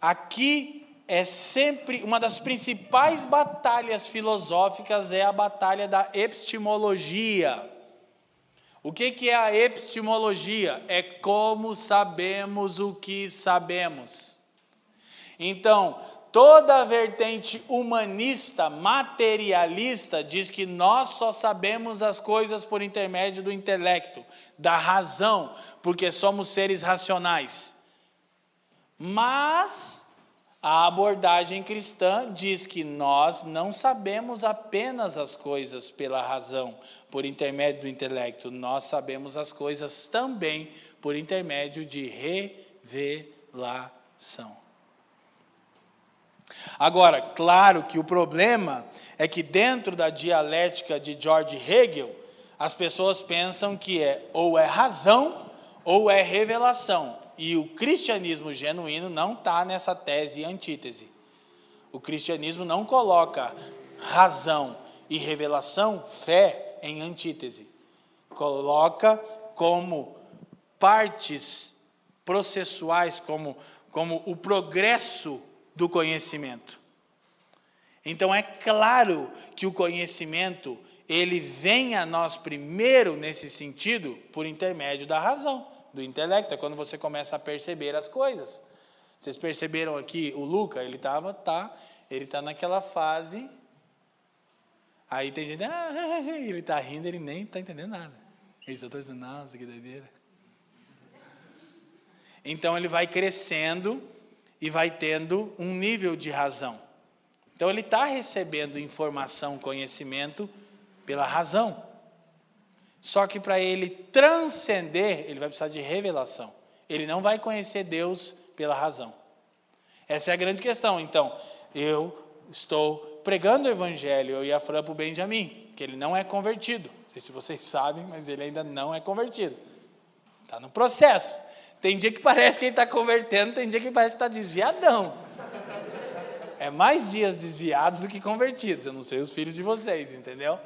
B: Aqui é sempre uma das principais batalhas filosóficas é a batalha da epistemologia. O que, que é a epistemologia? É como sabemos o que sabemos. Então, toda a vertente humanista, materialista, diz que nós só sabemos as coisas por intermédio do intelecto, da razão, porque somos seres racionais. Mas a abordagem cristã diz que nós não sabemos apenas as coisas pela razão, por intermédio do intelecto, nós sabemos as coisas também por intermédio de revelação. Agora, claro que o problema é que dentro da dialética de George Hegel, as pessoas pensam que é ou é razão ou é revelação. E o cristianismo genuíno não está nessa tese e antítese. O cristianismo não coloca razão e revelação, fé, em antítese. Coloca como partes processuais, como, como o progresso do conhecimento. Então é claro que o conhecimento ele vem a nós primeiro nesse sentido por intermédio da razão do intelecto, é quando você começa a perceber as coisas. Vocês perceberam aqui o Luca, ele estava, tá, ele está naquela fase. Aí tem gente, ah, ele está rindo, ele nem está entendendo nada. Ele só está dizendo, nossa, que doideira. Então ele vai crescendo e vai tendo um nível de razão. Então ele está recebendo informação, conhecimento pela razão. Só que para ele transcender, ele vai precisar de revelação. Ele não vai conhecer Deus pela razão. Essa é a grande questão. Então, eu estou pregando o evangelho, eu e a Fran para o Benjamin, que ele não é convertido. Não sei se vocês sabem, mas ele ainda não é convertido. Está no processo. Tem dia que parece que ele está convertendo, tem dia que parece que está desviadão. É mais dias desviados do que convertidos. Eu não sei os filhos de vocês, entendeu?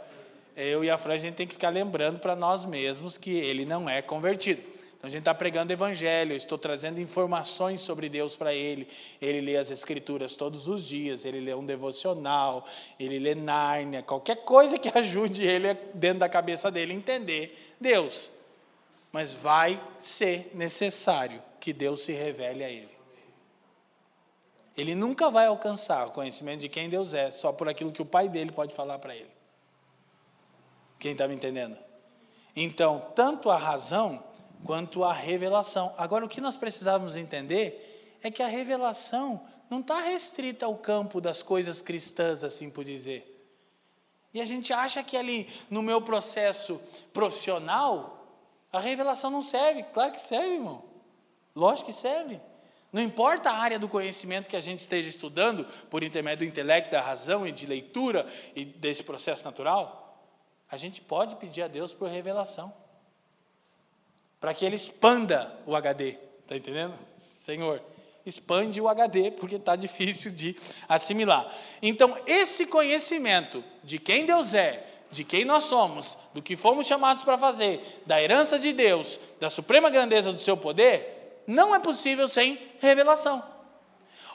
B: eu e a Fran, a gente tem que ficar lembrando para nós mesmos que ele não é convertido. Então a gente está pregando evangelho, estou trazendo informações sobre Deus para ele. Ele lê as escrituras todos os dias, ele lê um devocional, ele lê Nárnia, qualquer coisa que ajude ele dentro da cabeça dele entender Deus. Mas vai ser necessário que Deus se revele a ele. Ele nunca vai alcançar o conhecimento de quem Deus é só por aquilo que o pai dele pode falar para ele. Quem está me entendendo? Então, tanto a razão quanto a revelação. Agora, o que nós precisávamos entender é que a revelação não está restrita ao campo das coisas cristãs, assim por dizer. E a gente acha que ali no meu processo profissional, a revelação não serve. Claro que serve, irmão. Lógico que serve. Não importa a área do conhecimento que a gente esteja estudando, por intermédio do intelecto, da razão e de leitura e desse processo natural, a gente pode pedir a Deus por revelação. Para que Ele expanda o HD. Está entendendo? Senhor, expande o HD, porque está difícil de assimilar. Então, esse conhecimento de quem Deus é, de quem nós somos, do que fomos chamados para fazer, da herança de Deus, da suprema grandeza do seu poder, não é possível sem revelação.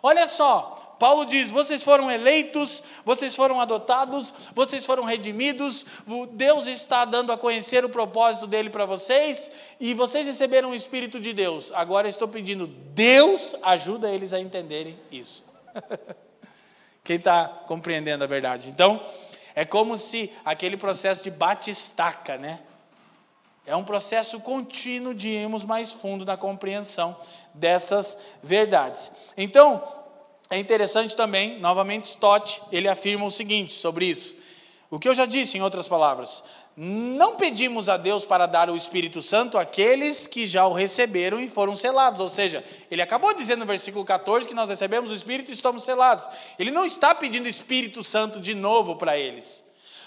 B: Olha só, Paulo diz: vocês foram eleitos, vocês foram adotados, vocês foram redimidos, Deus está dando a conhecer o propósito dele para vocês e vocês receberam o Espírito de Deus. Agora estou pedindo, Deus ajuda eles a entenderem isso. Quem está compreendendo a verdade? Então, é como se aquele processo de batistaca, né? É um processo contínuo de irmos mais fundo na compreensão dessas verdades. Então, é interessante também, novamente, Stott, ele afirma o seguinte sobre isso. O que eu já disse, em outras palavras, não pedimos a Deus para dar o Espírito Santo àqueles que já o receberam e foram selados. Ou seja, ele acabou dizendo no versículo 14 que nós recebemos o Espírito e estamos selados. Ele não está pedindo Espírito Santo de novo para eles.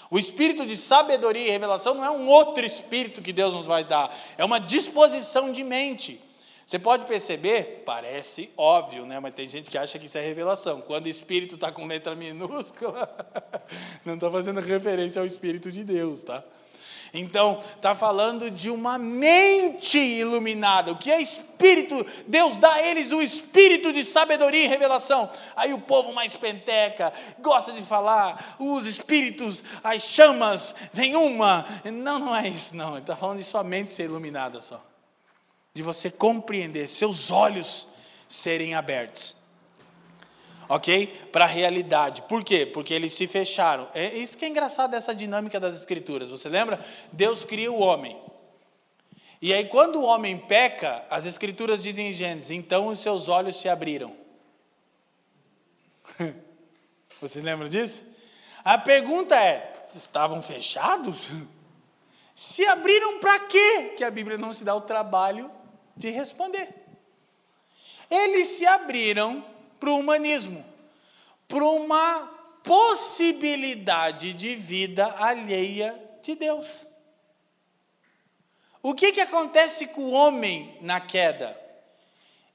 B: O espírito de sabedoria e revelação não é um outro espírito que Deus nos vai dar, é uma disposição de mente. Você pode perceber, parece óbvio, né? mas tem gente que acha que isso é revelação. Quando o Espírito está com letra minúscula, não está fazendo referência ao Espírito de Deus, tá? Então, está falando de uma mente iluminada. O que é espírito? Deus dá a eles o espírito de sabedoria e revelação. Aí o povo mais penteca, gosta de falar, os espíritos, as chamas, vem uma. Não, não é isso, não. Ele está falando de sua mente ser iluminada só. De você compreender, seus olhos serem abertos ok? Para a realidade. Por quê? Porque eles se fecharam. É isso que é engraçado dessa dinâmica das escrituras. Você lembra? Deus cria o homem. E aí, quando o homem peca, as escrituras dizem em Gênesis, então os seus olhos se abriram. Vocês lembram disso? A pergunta é: estavam fechados? Se abriram para quê? Que a Bíblia não se dá o trabalho de responder. Eles se abriram para o humanismo, para uma possibilidade de vida alheia de Deus. O que, que acontece com o homem na queda?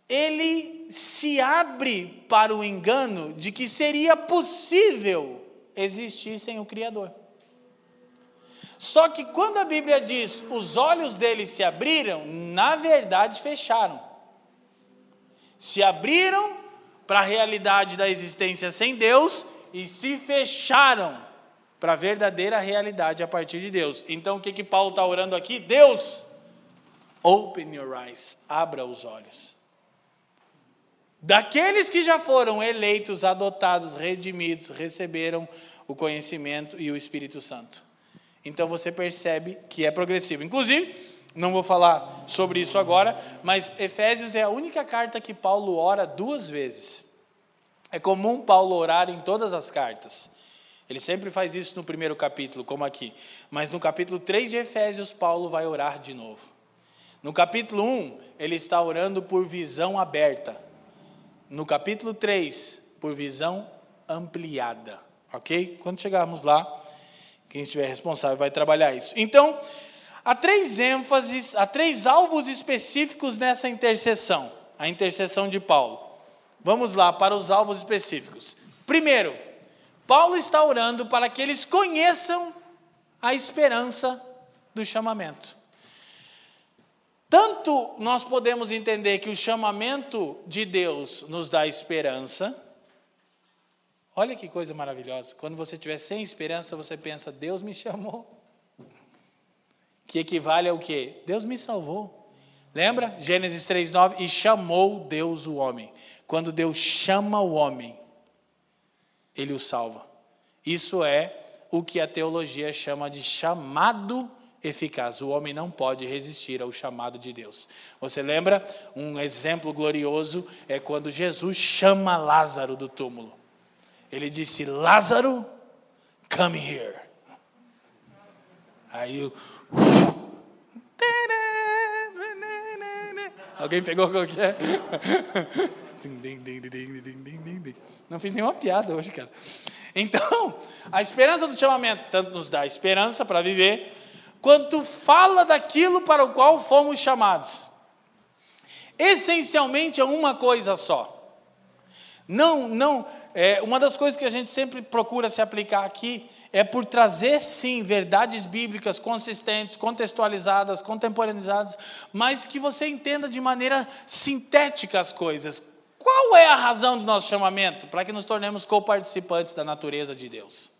B: Ele se abre para o engano de que seria possível existir sem o Criador. Só que quando a Bíblia diz os olhos dele se abriram, na verdade fecharam. Se abriram para a realidade da existência sem Deus e se fecharam para a verdadeira realidade a partir de Deus. Então o que, que Paulo está orando aqui? Deus, open your eyes, abra os olhos. Daqueles que já foram eleitos, adotados, redimidos, receberam o conhecimento e o Espírito Santo. Então você percebe que é progressivo. Inclusive, não vou falar sobre isso agora, mas Efésios é a única carta que Paulo ora duas vezes. É comum Paulo orar em todas as cartas. Ele sempre faz isso no primeiro capítulo, como aqui. Mas no capítulo 3 de Efésios, Paulo vai orar de novo. No capítulo 1, ele está orando por visão aberta. No capítulo 3, por visão ampliada. Ok? Quando chegarmos lá, quem estiver responsável vai trabalhar isso. Então, Há três ênfases, há três alvos específicos nessa intercessão, a intercessão de Paulo. Vamos lá para os alvos específicos. Primeiro, Paulo está orando para que eles conheçam a esperança do chamamento. Tanto nós podemos entender que o chamamento de Deus nos dá esperança. Olha que coisa maravilhosa. Quando você estiver sem esperança, você pensa: Deus me chamou que equivale ao que? Deus me salvou. Lembra? Gênesis 3:9 e chamou Deus o homem. Quando Deus chama o homem, ele o salva. Isso é o que a teologia chama de chamado eficaz. O homem não pode resistir ao chamado de Deus. Você lembra? Um exemplo glorioso é quando Jesus chama Lázaro do túmulo. Ele disse: Lázaro, come here. Aí o Alguém pegou qual que é? Não fiz nenhuma piada hoje, cara. Então, a esperança do chamamento tanto nos dá esperança para viver, quanto fala daquilo para o qual fomos chamados. Essencialmente é uma coisa só. Não, não, é, uma das coisas que a gente sempre procura se aplicar aqui é por trazer, sim, verdades bíblicas consistentes, contextualizadas, contemporanizadas, mas que você entenda de maneira sintética as coisas. Qual é a razão do nosso chamamento? Para que nos tornemos coparticipantes da natureza de Deus.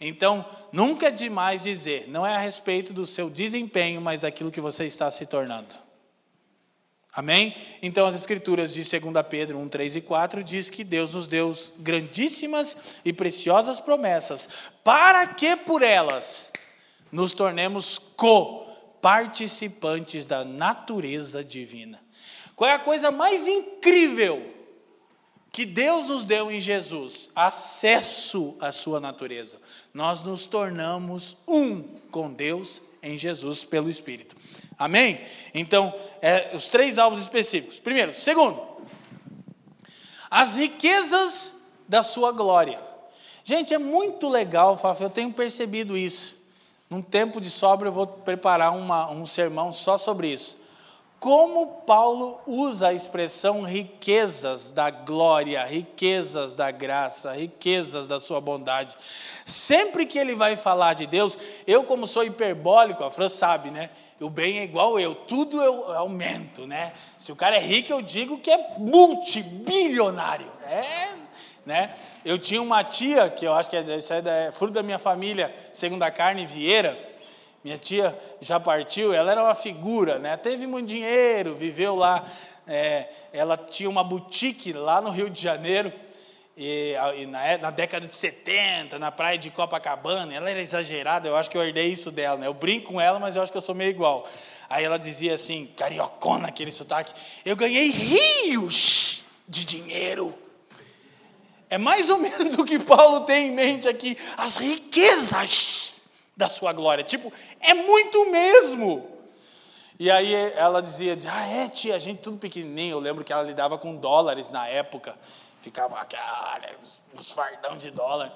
B: Então, nunca é demais dizer, não é a respeito do seu desempenho, mas daquilo que você está se tornando. Amém? Então as escrituras de 2 Pedro 1, 3 e 4 diz que Deus nos deu grandíssimas e preciosas promessas, para que por elas nos tornemos co-participantes da natureza divina. Qual é a coisa mais incrível que Deus nos deu em Jesus? Acesso à sua natureza. Nós nos tornamos um com Deus em Jesus pelo Espírito. Amém? Então, é, os três alvos específicos. Primeiro. Segundo, as riquezas da sua glória. Gente, é muito legal, Faf, eu tenho percebido isso. Num tempo de sobra, eu vou preparar uma, um sermão só sobre isso. como Paulo usa a expressão riquezas da glória, riquezas da graça, riquezas da sua bondade. Sempre que ele vai falar de Deus, eu, como sou hiperbólico, a Fran sabe, né? O bem é igual eu, tudo eu aumento, né? Se o cara é rico, eu digo que é multibilionário. É, né? Eu tinha uma tia, que eu acho que é, é, é fruto da minha família, segundo a carne Vieira, minha tia já partiu, ela era uma figura, né? teve muito dinheiro, viveu lá. É, ela tinha uma boutique lá no Rio de Janeiro, e, e na, é, na, década de 70, na praia de Copacabana. Ela era exagerada, eu acho que eu herdei isso dela. Né? Eu brinco com ela, mas eu acho que eu sou meio igual. Aí ela dizia assim, cariocona, aquele sotaque: Eu ganhei rios de dinheiro. É mais ou menos o que Paulo tem em mente aqui, as riquezas da sua glória. Tipo, é muito mesmo. E aí ela dizia, ah, é tia, a gente tudo pequenininho. Eu lembro que ela lidava com dólares na época. Ficava, cara, os fardão de dólar.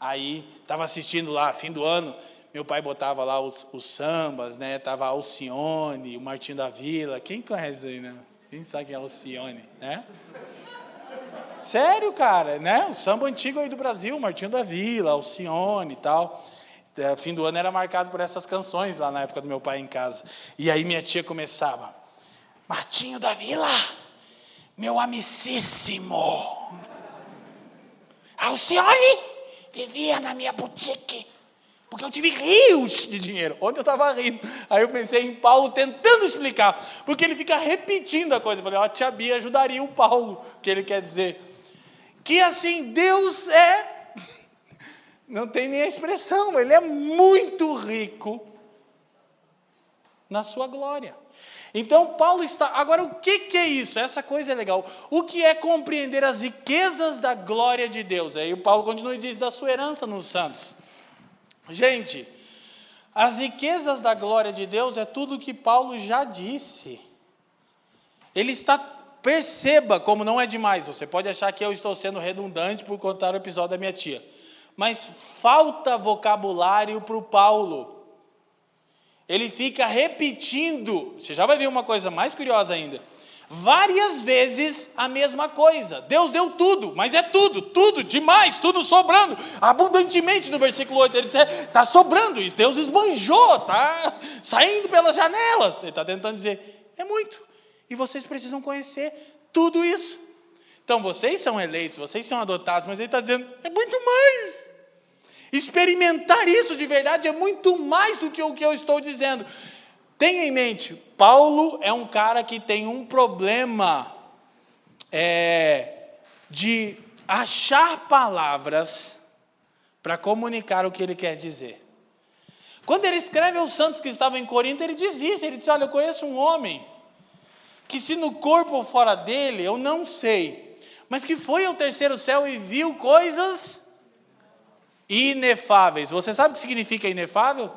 B: Aí, estava assistindo lá, fim do ano, meu pai botava lá os, os sambas, né? Tava Alcione, o Martinho da Vila. Quem conhece aí, né? Quem sabe quem é Alcione, né? Sério, cara, né? O samba antigo aí do Brasil, Martinho da Vila, Alcione e tal. É, fim do ano era marcado por essas canções lá na época do meu pai em casa. E aí minha tia começava: Martinho da Vila, meu amicíssimo. Alcione vivia na minha boutique. Porque eu tive rios de dinheiro. Ontem eu estava rindo. Aí eu pensei em Paulo tentando explicar. Porque ele fica repetindo a coisa. Eu falei, ó, a tia Bia ajudaria o Paulo, que ele quer dizer. Que assim, Deus é não tem nem a expressão, ele é muito rico na sua glória. Então, Paulo está. Agora, o que, que é isso? Essa coisa é legal. O que é compreender as riquezas da glória de Deus? Aí o Paulo continua e diz da sua herança nos santos. Gente, as riquezas da glória de Deus é tudo o que Paulo já disse. Ele está. Perceba como não é demais. Você pode achar que eu estou sendo redundante por contar o episódio da minha tia mas falta vocabulário para o Paulo. Ele fica repetindo, você já vai ver uma coisa mais curiosa ainda. Várias vezes a mesma coisa. Deus deu tudo, mas é tudo, tudo, demais, tudo sobrando, abundantemente no versículo 8. Ele diz: está sobrando, e Deus esbanjou, está saindo pelas janelas. Ele está tentando dizer: é muito, e vocês precisam conhecer tudo isso. Então vocês são eleitos, vocês são adotados, mas ele está dizendo: é muito mais. Experimentar isso de verdade é muito mais do que o que eu estou dizendo. Tenha em mente, Paulo é um cara que tem um problema é, de achar palavras para comunicar o que ele quer dizer. Quando ele escreve aos santos que estavam em Corinto, ele diz isso: ele diz, Olha, eu conheço um homem que, se no corpo ou fora dele, eu não sei, mas que foi ao terceiro céu e viu coisas inefáveis. Você sabe o que significa inefável?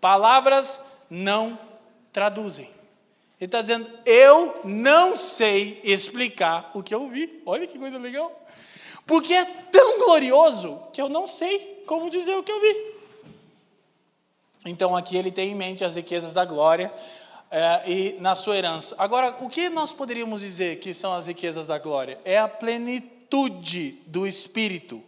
B: Palavras não traduzem. Ele está dizendo, eu não sei explicar o que eu vi. Olha que coisa legal. Porque é tão glorioso que eu não sei como dizer o que eu vi. Então aqui ele tem em mente as riquezas da glória, é, e na sua herança. Agora, o que nós poderíamos dizer que são as riquezas da glória? É a plenitude do Espírito.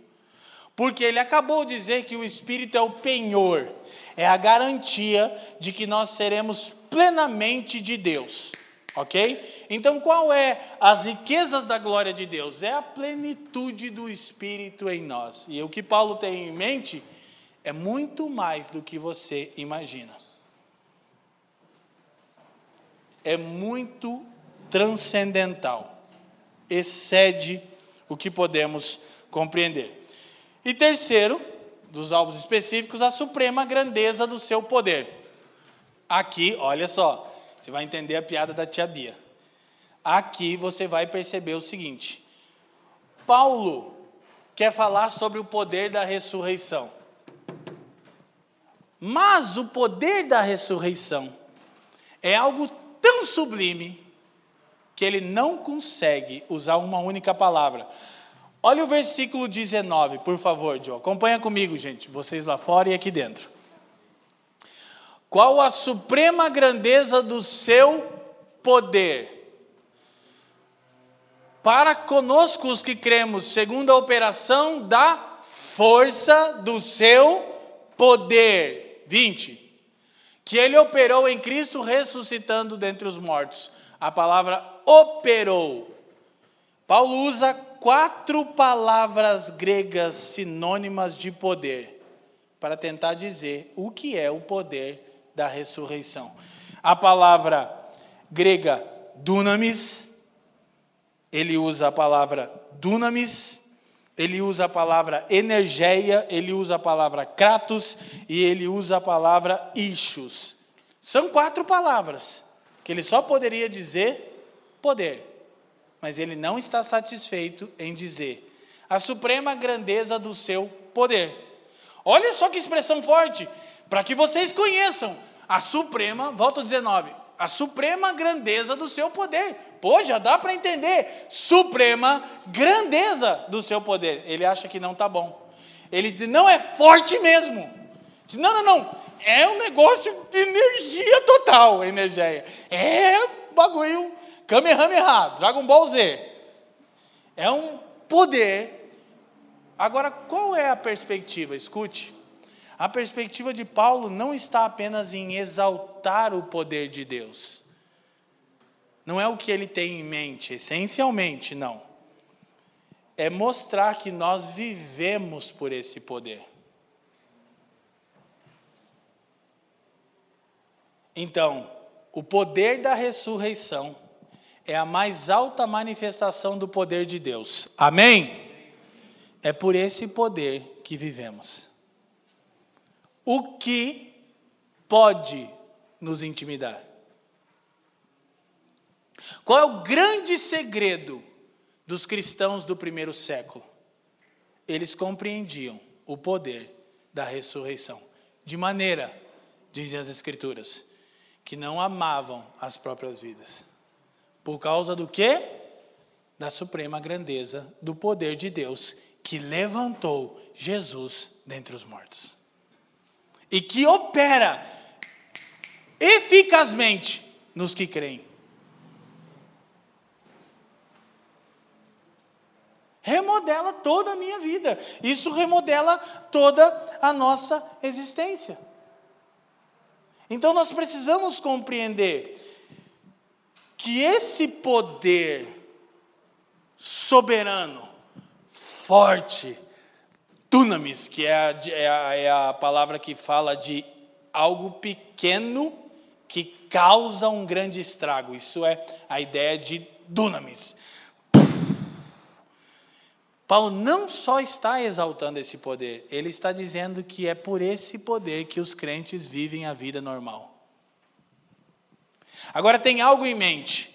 B: Porque ele acabou de dizer que o Espírito é o penhor, é a garantia de que nós seremos plenamente de Deus. Ok? Então, qual é as riquezas da glória de Deus? É a plenitude do Espírito em nós. E o que Paulo tem em mente é muito mais do que você imagina é muito transcendental, excede o que podemos compreender. E terceiro, dos alvos específicos, a suprema grandeza do seu poder. Aqui, olha só, você vai entender a piada da tia Bia. Aqui você vai perceber o seguinte: Paulo quer falar sobre o poder da ressurreição. Mas o poder da ressurreição é algo tão sublime que ele não consegue usar uma única palavra. Olha o versículo 19, por favor, Joe. Acompanha comigo, gente, vocês lá fora e aqui dentro. Qual a suprema grandeza do seu poder para conosco os que cremos, segundo a operação da força do seu poder. 20. Que ele operou em Cristo ressuscitando dentre os mortos. A palavra operou. Paulo usa quatro palavras gregas sinônimas de poder para tentar dizer o que é o poder da ressurreição. A palavra grega dunamis, ele usa a palavra dunamis, ele usa a palavra energeia, ele usa a palavra kratos e ele usa a palavra ishus. São quatro palavras que ele só poderia dizer poder, mas ele não está satisfeito em dizer a suprema grandeza do seu poder. Olha só que expressão forte, para que vocês conheçam a suprema, volto 19, a suprema grandeza do seu poder. Pô, já dá para entender. Suprema grandeza do seu poder. Ele acha que não está bom. Ele não é forte mesmo. Não, não, não. É um negócio de energia total, energia. É bagulho Kamehameha, Dragon Ball Z. É um poder. Agora, qual é a perspectiva? Escute. A perspectiva de Paulo não está apenas em exaltar o poder de Deus. Não é o que ele tem em mente, essencialmente, não. É mostrar que nós vivemos por esse poder. Então, o poder da ressurreição é a mais alta manifestação do poder de Deus. Amém? É por esse poder que vivemos. O que pode nos intimidar? Qual é o grande segredo dos cristãos do primeiro século? Eles compreendiam o poder da ressurreição, de maneira, dizem as Escrituras, que não amavam as próprias vidas. Por causa do quê? Da suprema grandeza do poder de Deus que levantou Jesus dentre os mortos e que opera eficazmente nos que creem. Remodela toda a minha vida. Isso remodela toda a nossa existência. Então nós precisamos compreender que esse poder soberano, forte, dunamis, que é a, é, a, é a palavra que fala de algo pequeno que causa um grande estrago. Isso é a ideia de dunamis. Paulo não só está exaltando esse poder, ele está dizendo que é por esse poder que os crentes vivem a vida normal. Agora tem algo em mente.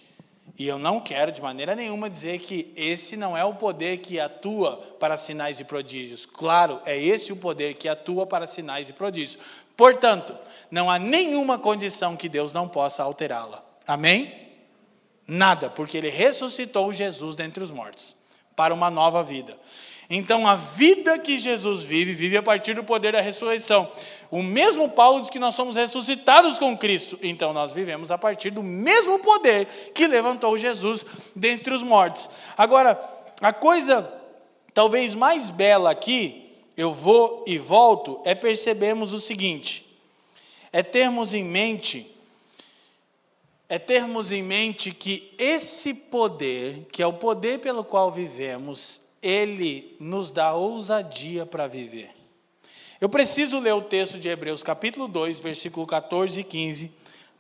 B: E eu não quero de maneira nenhuma dizer que esse não é o poder que atua para sinais e prodígios. Claro, é esse o poder que atua para sinais e prodígios. Portanto, não há nenhuma condição que Deus não possa alterá-la. Amém? Nada, porque ele ressuscitou Jesus dentre os mortos para uma nova vida. Então, a vida que Jesus vive, vive a partir do poder da ressurreição. O mesmo Paulo diz que nós somos ressuscitados com Cristo. Então, nós vivemos a partir do mesmo poder que levantou Jesus dentre os mortos. Agora, a coisa talvez mais bela aqui, eu vou e volto, é percebermos o seguinte: é termos em mente é termos em mente que esse poder, que é o poder pelo qual vivemos, ele nos dá ousadia para viver. Eu preciso ler o texto de Hebreus, capítulo 2, versículo 14 e 15,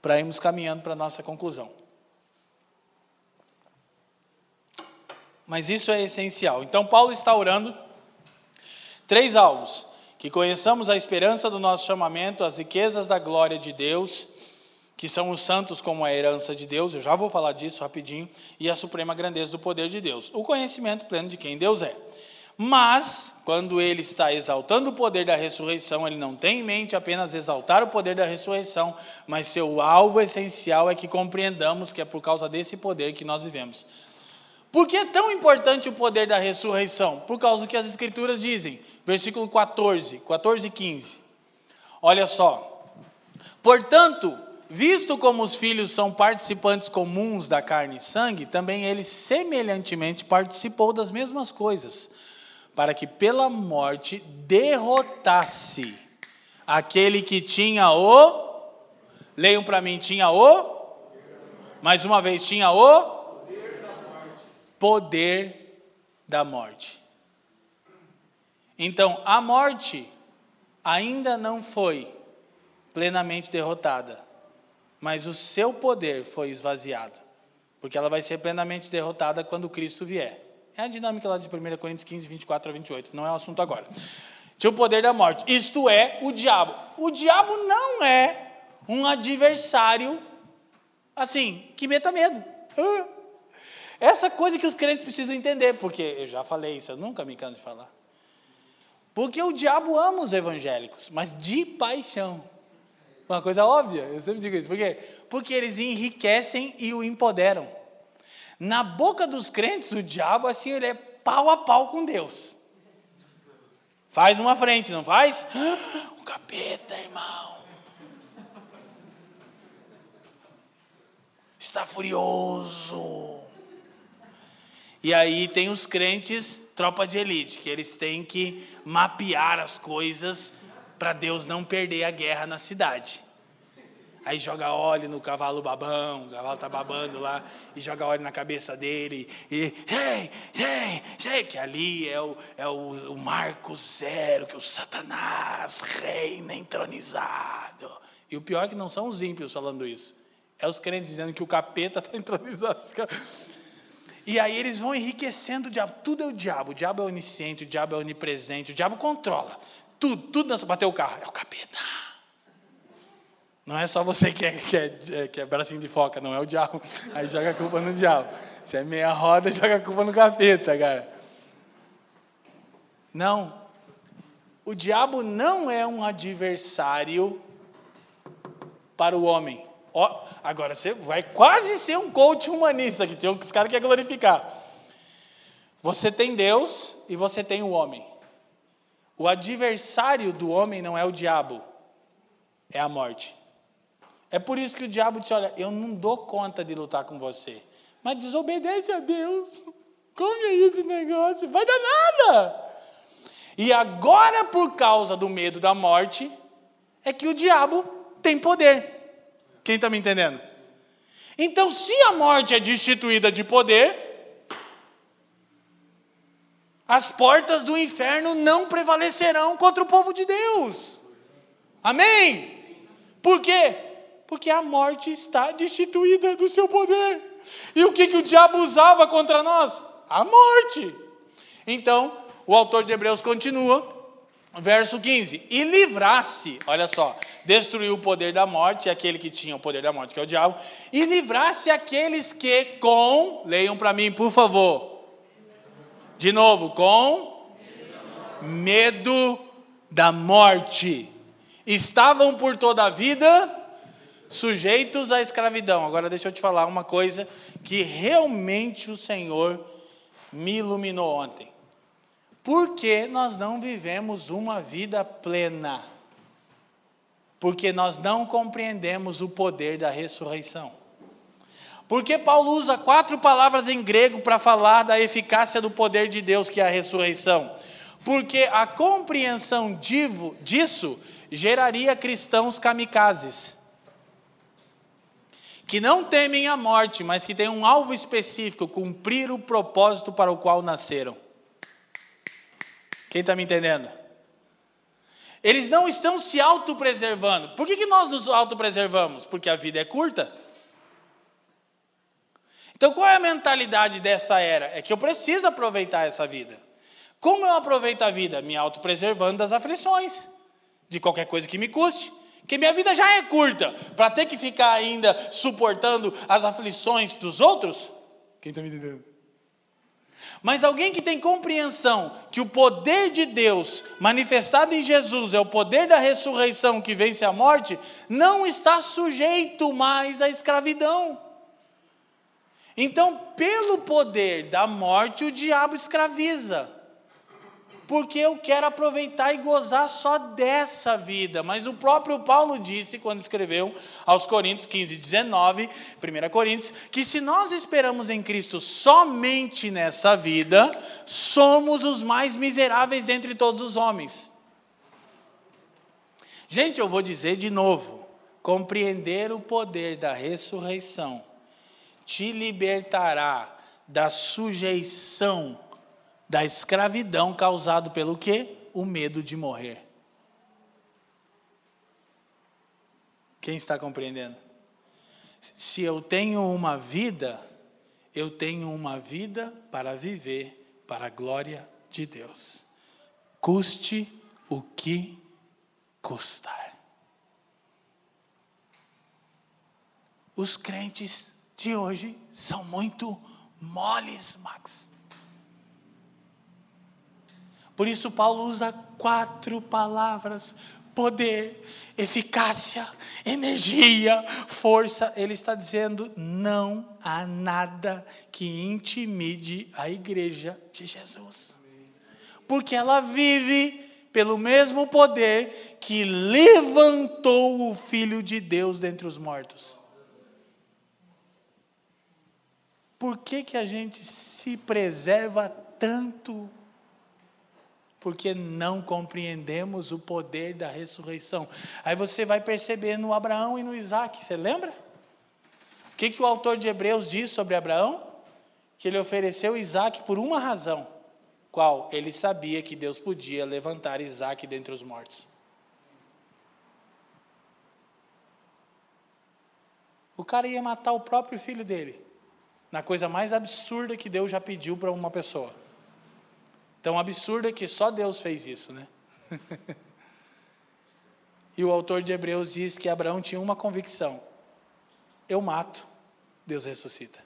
B: para irmos caminhando para a nossa conclusão. Mas isso é essencial. Então, Paulo está orando três alvos: que conheçamos a esperança do nosso chamamento, as riquezas da glória de Deus que são os santos como a herança de Deus, eu já vou falar disso rapidinho, e a suprema grandeza do poder de Deus, o conhecimento pleno de quem Deus é. Mas, quando ele está exaltando o poder da ressurreição, ele não tem em mente apenas exaltar o poder da ressurreição, mas seu alvo essencial é que compreendamos que é por causa desse poder que nós vivemos. Por que é tão importante o poder da ressurreição? Por causa do que as Escrituras dizem, versículo 14, 14 e 15. Olha só. Portanto, Visto como os filhos são participantes comuns da carne e sangue, também ele semelhantemente participou das mesmas coisas, para que pela morte derrotasse aquele que tinha o. Leiam para mim, tinha o. Mais uma vez, tinha o. Poder da morte. Então, a morte ainda não foi plenamente derrotada mas o seu poder foi esvaziado, porque ela vai ser plenamente derrotada quando Cristo vier. É a dinâmica lá de 1 Coríntios 15, 24 a 28, não é o assunto agora. Tinha o poder da morte, isto é, o diabo. O diabo não é um adversário, assim, que meta medo. Essa coisa que os crentes precisam entender, porque eu já falei isso, eu nunca me canso de falar. Porque o diabo ama os evangélicos, mas de paixão. Uma coisa óbvia, eu sempre digo isso. Por quê? Porque eles enriquecem e o empoderam. Na boca dos crentes, o diabo, assim, ele é pau a pau com Deus. Faz uma frente, não faz? O capeta, irmão. Está furioso. E aí tem os crentes, tropa de elite, que eles têm que mapear as coisas para Deus não perder a guerra na cidade. Aí joga óleo no cavalo babão, o cavalo tá babando lá, e joga óleo na cabeça dele, e ei, ei, ei, que ali é o, é o, o Marco Zero, que o Satanás reina entronizado. E o pior é que não são os ímpios falando isso, é os crentes dizendo que o capeta está entronizado. E aí eles vão enriquecendo o diabo, tudo é o diabo, o diabo é onisciente, o diabo é onipresente, o diabo controla. Tudo, tudo nessa bateu o carro. É o capeta. Não é só você que é, que, é, que é bracinho de foca, não é o diabo. Aí joga a culpa no diabo. Se é meia roda, joga a culpa no capeta, cara. Não. O diabo não é um adversário para o homem. Ó, agora você vai quase ser um coach humanista, que tem os caras que quer glorificar. Você tem Deus e você tem o homem. O adversário do homem não é o diabo, é a morte. É por isso que o diabo disse: Olha, eu não dou conta de lutar com você, mas desobedece a Deus. Como é esse negócio? Vai dar nada. E agora, por causa do medo da morte, é que o diabo tem poder. Quem está me entendendo? Então, se a morte é destituída de poder, as portas do inferno não prevalecerão contra o povo de Deus. Amém? Por quê? Porque a morte está destituída do seu poder. E o que, que o diabo usava contra nós? A morte. Então, o autor de Hebreus continua, verso 15: E livrasse, olha só, destruiu o poder da morte, aquele que tinha o poder da morte, que é o diabo, e livrasse aqueles que com, leiam para mim, por favor, de novo, com medo da morte. Estavam por toda a vida sujeitos à escravidão. Agora deixa eu te falar uma coisa que realmente o Senhor me iluminou ontem. Por que nós não vivemos uma vida plena? Porque nós não compreendemos o poder da ressurreição. Porque Paulo usa quatro palavras em grego para falar da eficácia do poder de Deus, que é a ressurreição. Porque a compreensão disso geraria cristãos kamikazes. Que não temem a morte, mas que têm um alvo específico, cumprir o propósito para o qual nasceram. Quem está me entendendo? Eles não estão se autopreservando. Por que, que nós nos autopreservamos? Porque a vida é curta. Então, qual é a mentalidade dessa era? É que eu preciso aproveitar essa vida. Como eu aproveito a vida? Me autopreservando das aflições, de qualquer coisa que me custe. Que minha vida já é curta, para ter que ficar ainda suportando as aflições dos outros? Quem está me entendendo? Mas alguém que tem compreensão que o poder de Deus manifestado em Jesus é o poder da ressurreição que vence a morte, não está sujeito mais à escravidão. Então, pelo poder da morte, o diabo escraviza. porque eu quero aproveitar e gozar só dessa vida. Mas o próprio Paulo disse, quando escreveu aos Coríntios 15, 19, 1 Coríntios, que se nós esperamos em Cristo somente nessa vida, somos os mais miseráveis dentre todos os homens. Gente, eu vou dizer de novo: compreender o poder da ressurreição te libertará da sujeição da escravidão causado pelo quê? O medo de morrer. Quem está compreendendo? Se eu tenho uma vida, eu tenho uma vida para viver para a glória de Deus. Custe o que custar. Os crentes de hoje são muito moles, Max. Por isso, Paulo usa quatro palavras: poder, eficácia, energia, força. Ele está dizendo: não há nada que intimide a igreja de Jesus. Porque ela vive pelo mesmo poder que levantou o Filho de Deus dentre os mortos. Por que, que a gente se preserva tanto porque não compreendemos o poder da ressurreição. Aí você vai perceber no Abraão e no Isaac, você lembra? O que, que o autor de Hebreus diz sobre Abraão? Que ele ofereceu Isaac por uma razão. Qual? Ele sabia que Deus podia levantar Isaac dentre os mortos. O cara ia matar o próprio filho dele, na coisa mais absurda que Deus já pediu para uma pessoa. Tão absurda que só Deus fez isso, né? e o autor de Hebreus diz que Abraão tinha uma convicção: eu mato, Deus ressuscita.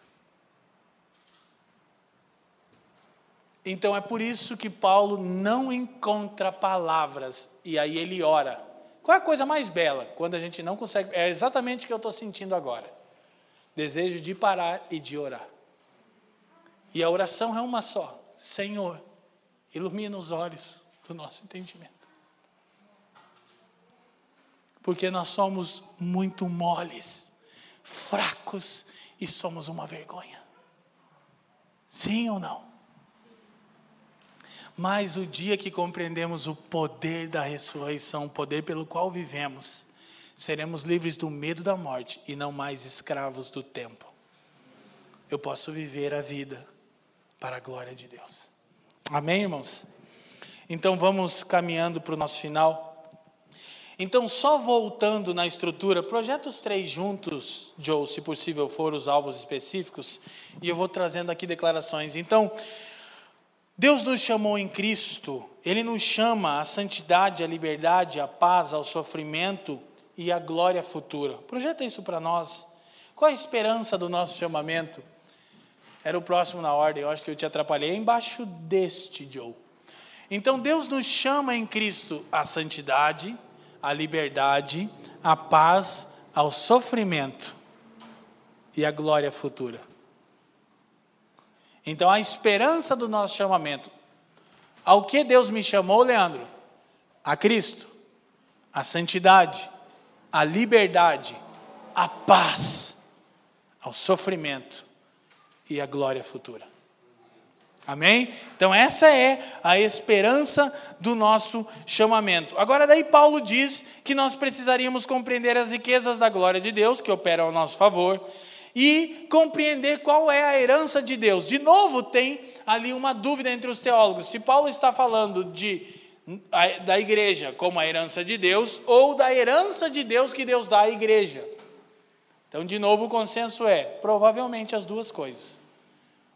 B: Então é por isso que Paulo não encontra palavras e aí ele ora. Qual é a coisa mais bela? Quando a gente não consegue. É exatamente o que eu estou sentindo agora: desejo de parar e de orar. E a oração é uma só: Senhor, Ilumina os olhos do nosso entendimento. Porque nós somos muito moles, fracos e somos uma vergonha. Sim ou não? Mas o dia que compreendemos o poder da ressurreição, o poder pelo qual vivemos, seremos livres do medo da morte e não mais escravos do tempo. Eu posso viver a vida para a glória de Deus. Amém, irmãos? Então vamos caminhando para o nosso final. Então, só voltando na estrutura, projeta os três juntos, Joe, se possível for, os alvos específicos, e eu vou trazendo aqui declarações. Então, Deus nos chamou em Cristo, Ele nos chama à santidade, à liberdade, à paz, ao sofrimento e à glória futura. Projeta isso para nós. Qual a esperança do nosso chamamento? Era o próximo na ordem, eu acho que eu te atrapalhei. É embaixo deste, Joe. Então Deus nos chama em Cristo à santidade, à liberdade, à paz, ao sofrimento e à glória futura. Então a esperança do nosso chamamento. Ao que Deus me chamou, Leandro? A Cristo, a santidade, a liberdade, a paz, ao sofrimento e a glória futura. Amém? Então, essa é a esperança do nosso chamamento. Agora, daí, Paulo diz que nós precisaríamos compreender as riquezas da glória de Deus, que operam ao nosso favor, e compreender qual é a herança de Deus. De novo, tem ali uma dúvida entre os teólogos: se Paulo está falando de, da igreja como a herança de Deus, ou da herança de Deus que Deus dá à igreja. Então, de novo, o consenso é: provavelmente as duas coisas.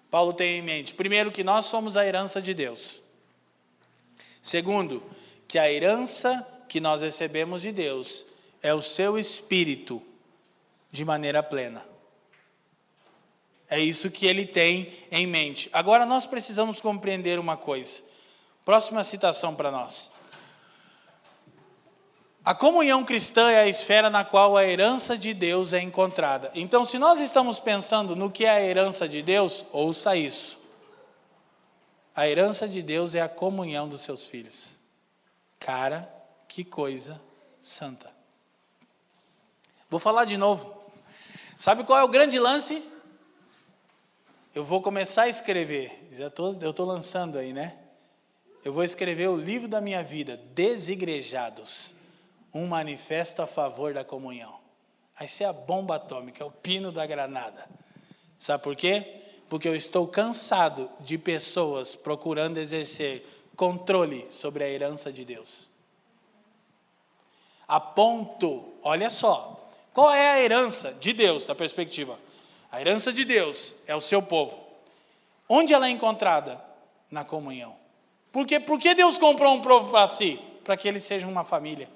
B: Paulo tem em mente, primeiro, que nós somos a herança de Deus. Segundo, que a herança que nós recebemos de Deus é o seu espírito de maneira plena. É isso que ele tem em mente. Agora nós precisamos compreender uma coisa. Próxima citação para nós. A comunhão cristã é a esfera na qual a herança de Deus é encontrada. Então, se nós estamos pensando no que é a herança de Deus, ouça isso. A herança de Deus é a comunhão dos seus filhos. Cara, que coisa santa. Vou falar de novo. Sabe qual é o grande lance? Eu vou começar a escrever. Já tô, eu estou lançando aí, né? Eu vou escrever o livro da minha vida, Desigrejados, um manifesto a favor da comunhão. Vai ser a bomba atômica, é o pino da granada. Sabe por quê? Porque eu estou cansado de pessoas procurando exercer controle sobre a herança de Deus. A ponto, olha só, qual é a herança de Deus, da perspectiva? A herança de Deus é o seu povo. Onde ela é encontrada? Na comunhão. Por quê? Por que Deus comprou um povo para si? Para que eles sejam uma família.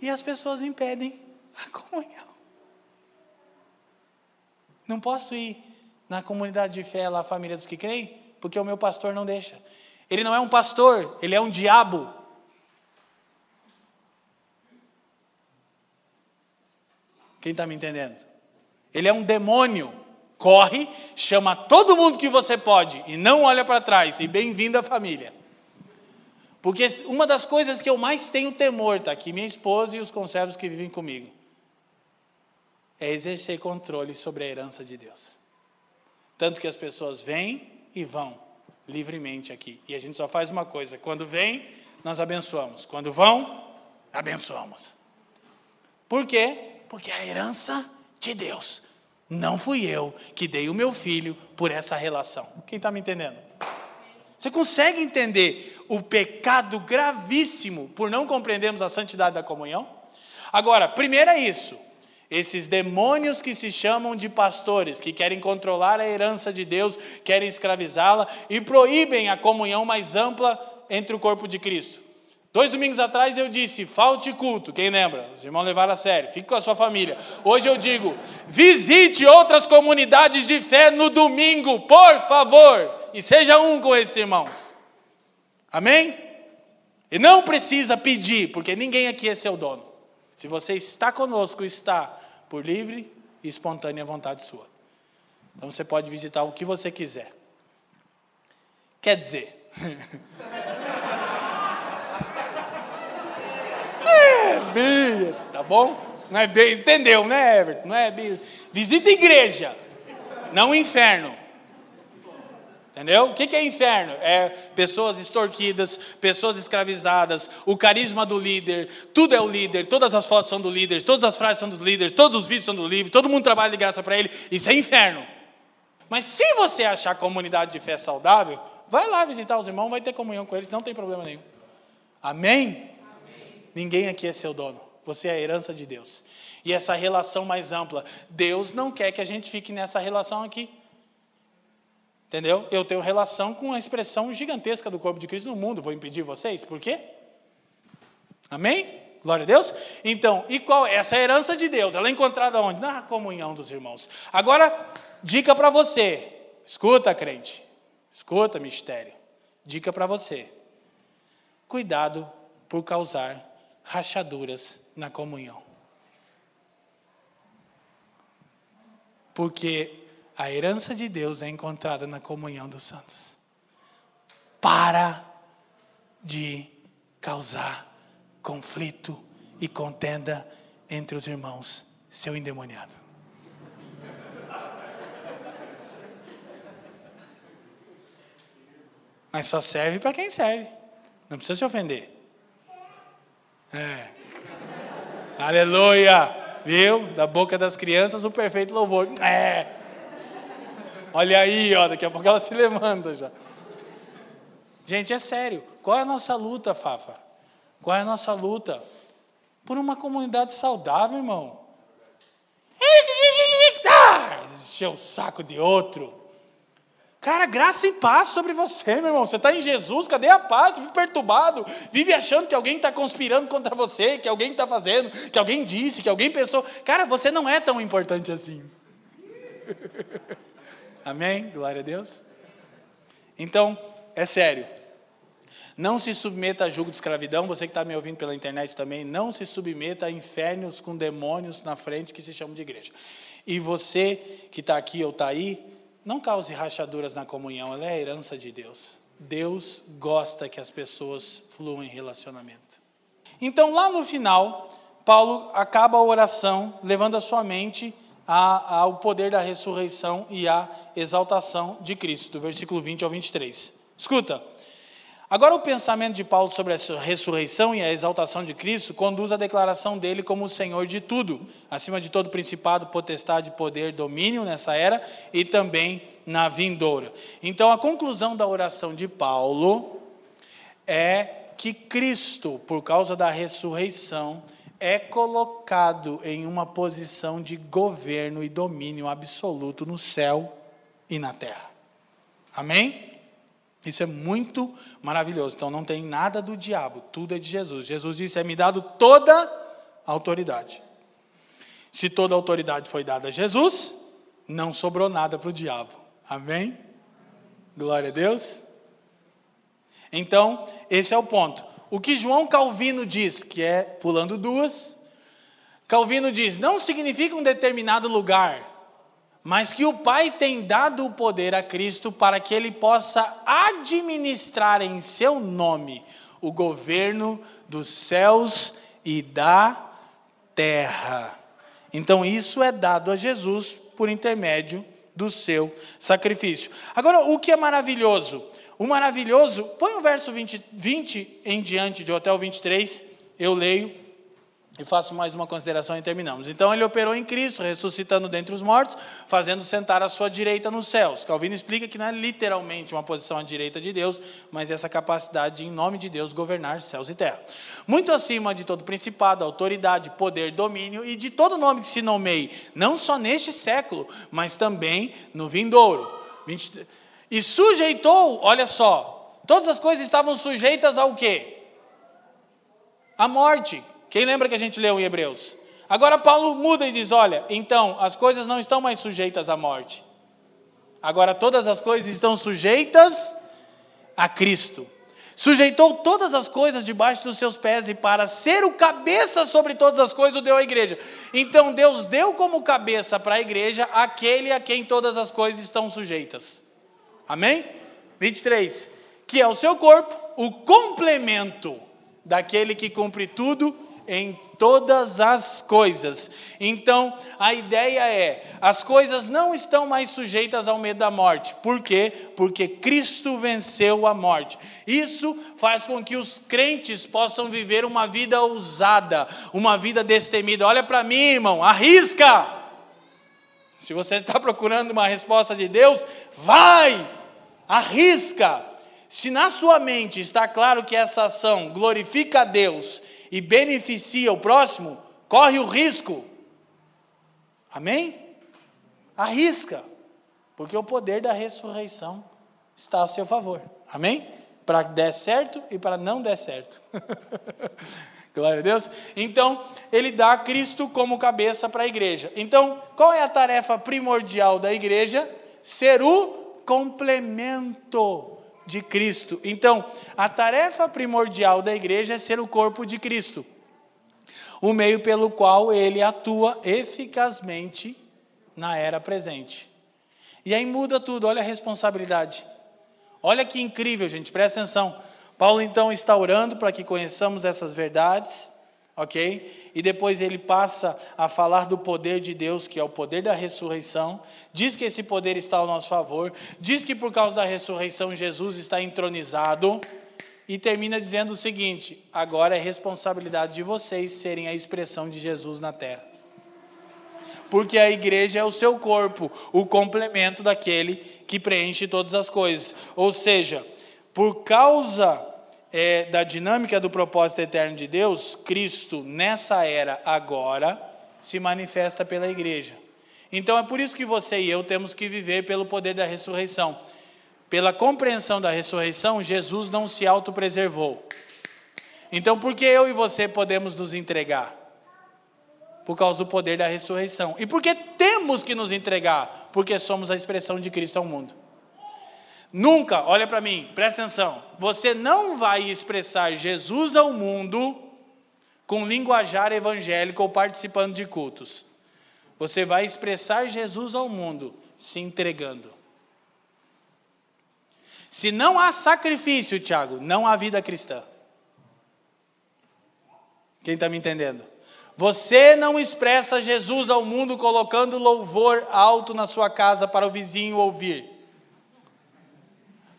B: E as pessoas impedem a comunhão. Não posso ir na comunidade de fé, lá, a família dos que creem, porque o meu pastor não deixa. Ele não é um pastor, ele é um diabo. Quem está me entendendo? Ele é um demônio. Corre, chama todo mundo que você pode e não olha para trás. E bem-vindo à família. Porque uma das coisas que eu mais tenho temor, está aqui, minha esposa e os conservos que vivem comigo, é exercer controle sobre a herança de Deus. Tanto que as pessoas vêm e vão livremente aqui. E a gente só faz uma coisa: quando vem, nós abençoamos. Quando vão, abençoamos. Por quê? Porque a herança de Deus. Não fui eu que dei o meu filho por essa relação. Quem está me entendendo? Você consegue entender o pecado gravíssimo por não compreendermos a santidade da comunhão? Agora, primeiro é isso. Esses demônios que se chamam de pastores, que querem controlar a herança de Deus, querem escravizá-la e proíbem a comunhão mais ampla entre o corpo de Cristo. Dois domingos atrás eu disse, falte culto, quem lembra? Os irmãos levaram a sério, fique com a sua família. Hoje eu digo, visite outras comunidades de fé no domingo, por favor, e seja um com esses irmãos. Amém? E não precisa pedir, porque ninguém aqui é seu dono. Se você está conosco, está por livre e espontânea vontade sua. Então você pode visitar o que você quiser. Quer dizer, tá bom? Não é bem, entendeu, né, Everton? Não é bem, visita a igreja, não o inferno. Entendeu? O que é inferno? É pessoas extorquidas, pessoas escravizadas, o carisma do líder, tudo é o líder, todas as fotos são do líder, todas as frases são dos líderes, todos os vídeos são do livro, todo mundo trabalha de graça para ele, isso é inferno. Mas se você achar comunidade de fé saudável, vai lá visitar os irmãos, vai ter comunhão com eles, não tem problema nenhum. Amém? Ninguém aqui é seu dono. Você é a herança de Deus. E essa relação mais ampla, Deus não quer que a gente fique nessa relação aqui. Entendeu? Eu tenho relação com a expressão gigantesca do corpo de Cristo no mundo. Vou impedir vocês? Por quê? Amém? Glória a Deus. Então, e qual é essa herança de Deus? Ela é encontrada onde? Na comunhão dos irmãos. Agora, dica para você. Escuta, crente. Escuta, mistério. Dica para você. Cuidado por causar rachaduras na comunhão. Porque a herança de Deus é encontrada na comunhão dos santos. Para de causar conflito e contenda entre os irmãos, seu endemoniado. Mas só serve para quem serve. Não precisa se ofender. É. Aleluia! Viu? Da boca das crianças o perfeito louvor. É. Olha aí, ó, daqui a pouco ela se levanta já. Gente, é sério. Qual é a nossa luta, Fafa? Qual é a nossa luta? Por uma comunidade saudável, irmão. Encher o saco de outro. Cara, graça e paz sobre você, meu irmão. Você está em Jesus, cadê a paz? Vive perturbado, vive achando que alguém está conspirando contra você, que alguém está fazendo, que alguém disse, que alguém pensou. Cara, você não é tão importante assim. Amém? Glória a Deus. Então, é sério. Não se submeta a julgo de escravidão. Você que está me ouvindo pela internet também, não se submeta a infernos com demônios na frente que se chamam de igreja. E você que está aqui ou está aí, não cause rachaduras na comunhão, ela é a herança de Deus. Deus gosta que as pessoas fluam em relacionamento. Então, lá no final, Paulo acaba a oração levando a sua mente ao poder da ressurreição e à exaltação de Cristo, do versículo 20 ao 23. Escuta, Agora, o pensamento de Paulo sobre a ressurreição e a exaltação de Cristo conduz à declaração dele como o Senhor de tudo, acima de todo principado, potestade, poder, domínio nessa era e também na vindoura. Então, a conclusão da oração de Paulo é que Cristo, por causa da ressurreição, é colocado em uma posição de governo e domínio absoluto no céu e na terra. Amém? Isso é muito maravilhoso. Então não tem nada do diabo, tudo é de Jesus. Jesus disse: é me dado toda a autoridade. Se toda a autoridade foi dada a Jesus, não sobrou nada para o diabo. Amém? Glória a Deus. Então, esse é o ponto. O que João Calvino diz, que é pulando duas, Calvino diz: não significa um determinado lugar, mas que o Pai tem dado o poder a Cristo para que ele possa administrar em seu nome o governo dos céus e da terra. Então, isso é dado a Jesus por intermédio do seu sacrifício. Agora, o que é maravilhoso? O maravilhoso, põe o verso 20, 20 em diante, de o 23, eu leio e faço mais uma consideração e terminamos. Então ele operou em Cristo, ressuscitando dentre os mortos, fazendo sentar à sua direita nos céus. Calvino explica que não é literalmente uma posição à direita de Deus, mas essa capacidade de, em nome de Deus, governar céus e terra. Muito acima de todo principado, autoridade, poder, domínio e de todo nome que se nomeie, não só neste século, mas também no vindouro. E sujeitou, olha só, todas as coisas estavam sujeitas ao quê? A morte. Quem lembra que a gente leu em Hebreus? Agora Paulo muda e diz: olha, então as coisas não estão mais sujeitas à morte. Agora todas as coisas estão sujeitas a Cristo. Sujeitou todas as coisas debaixo dos seus pés e para ser o cabeça sobre todas as coisas o deu à igreja. Então Deus deu como cabeça para a igreja aquele a quem todas as coisas estão sujeitas. Amém? 23. Que é o seu corpo, o complemento daquele que cumpre tudo em todas as coisas. Então, a ideia é: as coisas não estão mais sujeitas ao medo da morte. Por quê? Porque Cristo venceu a morte. Isso faz com que os crentes possam viver uma vida ousada, uma vida destemida. Olha para mim, irmão, arrisca! Se você está procurando uma resposta de Deus, vai, arrisca. Se na sua mente está claro que essa ação glorifica a Deus e beneficia o próximo, corre o risco. Amém? Arrisca, porque o poder da ressurreição está a seu favor. Amém? Para der certo e para não der certo. Glória a Deus. Então, ele dá Cristo como cabeça para a igreja. Então, qual é a tarefa primordial da igreja? Ser o complemento de Cristo. Então, a tarefa primordial da igreja é ser o corpo de Cristo, o meio pelo qual ele atua eficazmente na era presente. E aí muda tudo, olha a responsabilidade. Olha que incrível, gente, presta atenção. Paulo então está orando para que conheçamos essas verdades ok? E depois ele passa a falar do poder de Deus, que é o poder da ressurreição. Diz que esse poder está ao nosso favor. Diz que por causa da ressurreição Jesus está entronizado. E termina dizendo o seguinte: agora é responsabilidade de vocês serem a expressão de Jesus na terra. Porque a igreja é o seu corpo, o complemento daquele que preenche todas as coisas. Ou seja, por causa é, da dinâmica do propósito eterno de Deus, Cristo, nessa era agora, se manifesta pela igreja. Então é por isso que você e eu temos que viver pelo poder da ressurreição. Pela compreensão da ressurreição, Jesus não se autopreservou. Então, por que eu e você podemos nos entregar? Por causa do poder da ressurreição. E por que temos que nos entregar? Porque somos a expressão de Cristo ao mundo. Nunca, olha para mim, presta atenção. Você não vai expressar Jesus ao mundo com linguajar evangélico ou participando de cultos. Você vai expressar Jesus ao mundo se entregando. Se não há sacrifício, Tiago, não há vida cristã. Quem está me entendendo? Você não expressa Jesus ao mundo colocando louvor alto na sua casa para o vizinho ouvir.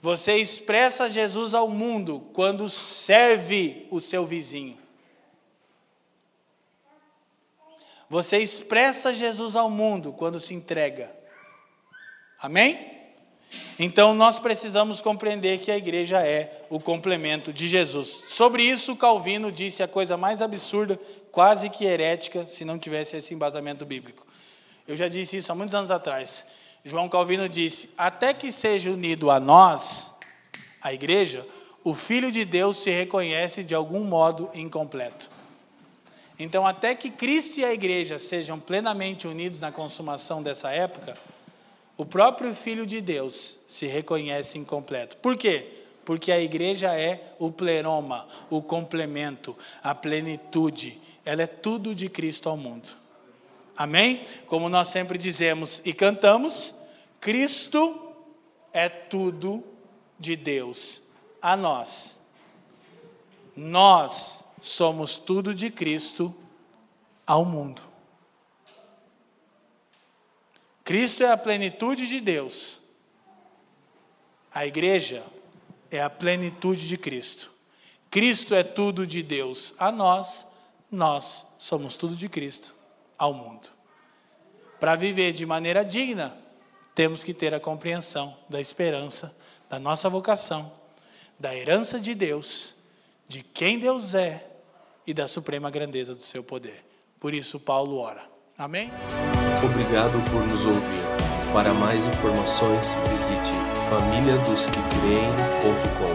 B: Você expressa Jesus ao mundo quando serve o seu vizinho. Você expressa Jesus ao mundo quando se entrega. Amém? Então nós precisamos compreender que a igreja é o complemento de Jesus. Sobre isso, Calvino disse a coisa mais absurda, quase que herética, se não tivesse esse embasamento bíblico. Eu já disse isso há muitos anos atrás. João Calvino disse: Até que seja unido a nós, a igreja, o Filho de Deus se reconhece de algum modo incompleto. Então, até que Cristo e a igreja sejam plenamente unidos na consumação dessa época, o próprio Filho de Deus se reconhece incompleto. Por quê? Porque a igreja é o pleroma, o complemento, a plenitude. Ela é tudo de Cristo ao mundo. Amém? Como nós sempre dizemos e cantamos, Cristo é tudo de Deus a nós. Nós somos tudo de Cristo ao mundo. Cristo é a plenitude de Deus. A igreja é a plenitude de Cristo. Cristo é tudo de Deus a nós, nós somos tudo de Cristo ao mundo. Para viver de maneira digna, temos que ter a compreensão da esperança, da nossa vocação, da herança de Deus, de quem Deus é e da suprema grandeza do seu poder. Por isso, Paulo ora. Amém?
A: Obrigado por nos ouvir. Para mais informações, visite famíliadosquecreem.com.